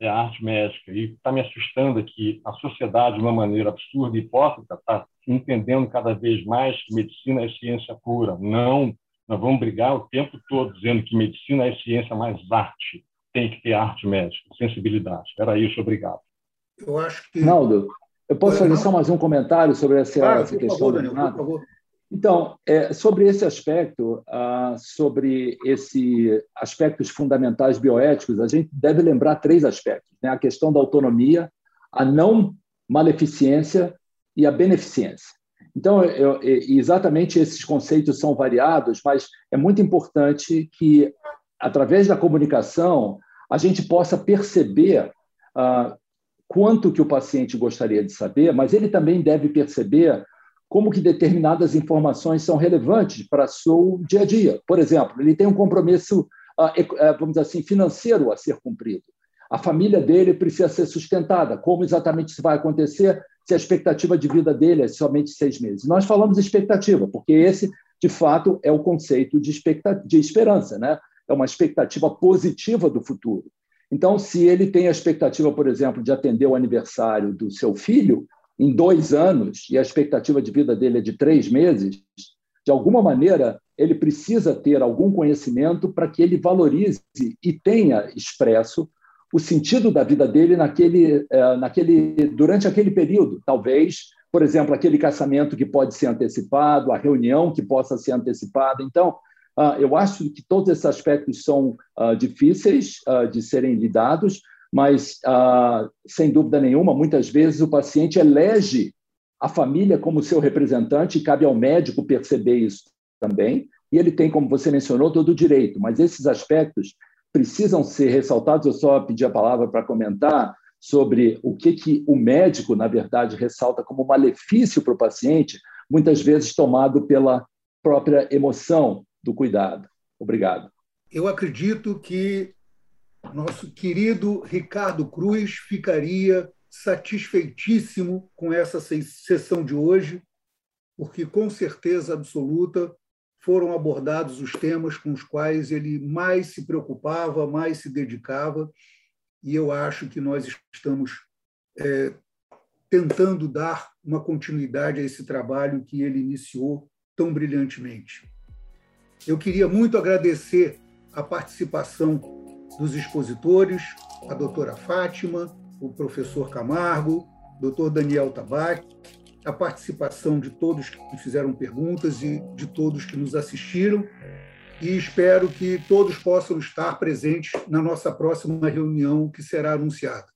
é a arte médica. E está me assustando aqui a sociedade, de uma maneira absurda e hipócrita, está entendendo cada vez mais que medicina é ciência pura. Não, nós vamos brigar o tempo todo dizendo que medicina é ciência mais arte. Tem que ter arte médica, sensibilidade. Era isso, obrigado. Eu acho que. Naldo, eu posso fazer só mais um comentário sobre essa, claro, essa questão? Favor, Daniel, por favor. Então, é, sobre esse aspecto, ah, sobre esses aspectos fundamentais bioéticos, a gente deve lembrar três aspectos: né? a questão da autonomia, a não maleficência e a beneficência. Então, eu, exatamente esses conceitos são variados, mas é muito importante que, através da comunicação, a gente possa perceber ah, quanto que o paciente gostaria de saber, mas ele também deve perceber como que determinadas informações são relevantes para seu dia a dia. Por exemplo, ele tem um compromisso, ah, ah, vamos dizer assim, financeiro a ser cumprido. A família dele precisa ser sustentada. Como exatamente isso vai acontecer se a expectativa de vida dele é somente seis meses? Nós falamos expectativa, porque esse, de fato, é o conceito de, de esperança, né? É uma expectativa positiva do futuro. Então, se ele tem a expectativa, por exemplo, de atender o aniversário do seu filho, em dois anos e a expectativa de vida dele é de três meses, de alguma maneira ele precisa ter algum conhecimento para que ele valorize e tenha expresso o sentido da vida dele naquele, eh, naquele, durante aquele período. Talvez, por exemplo, aquele casamento que pode ser antecipado, a reunião que possa ser antecipada. Então, ah, eu acho que todos esses aspectos são ah, difíceis ah, de serem lidados, mas, sem dúvida nenhuma, muitas vezes o paciente elege a família como seu representante e cabe ao médico perceber isso também. E ele tem, como você mencionou, todo o direito, mas esses aspectos precisam ser ressaltados. Eu só pedi a palavra para comentar sobre o que, que o médico, na verdade, ressalta como malefício para o paciente, muitas vezes tomado pela própria emoção do cuidado. Obrigado. Eu acredito que nosso querido Ricardo Cruz ficaria satisfeitíssimo com essa sessão de hoje, porque com certeza absoluta foram abordados os temas com os quais ele mais se preocupava, mais se dedicava, e eu acho que nós estamos é, tentando dar uma continuidade a esse trabalho que ele iniciou tão brilhantemente. Eu queria muito agradecer a participação dos expositores, a doutora Fátima, o professor Camargo, doutor Daniel Tabac, a participação de todos que fizeram perguntas e de todos que nos assistiram. E espero que todos possam estar presentes na nossa próxima reunião que será anunciada.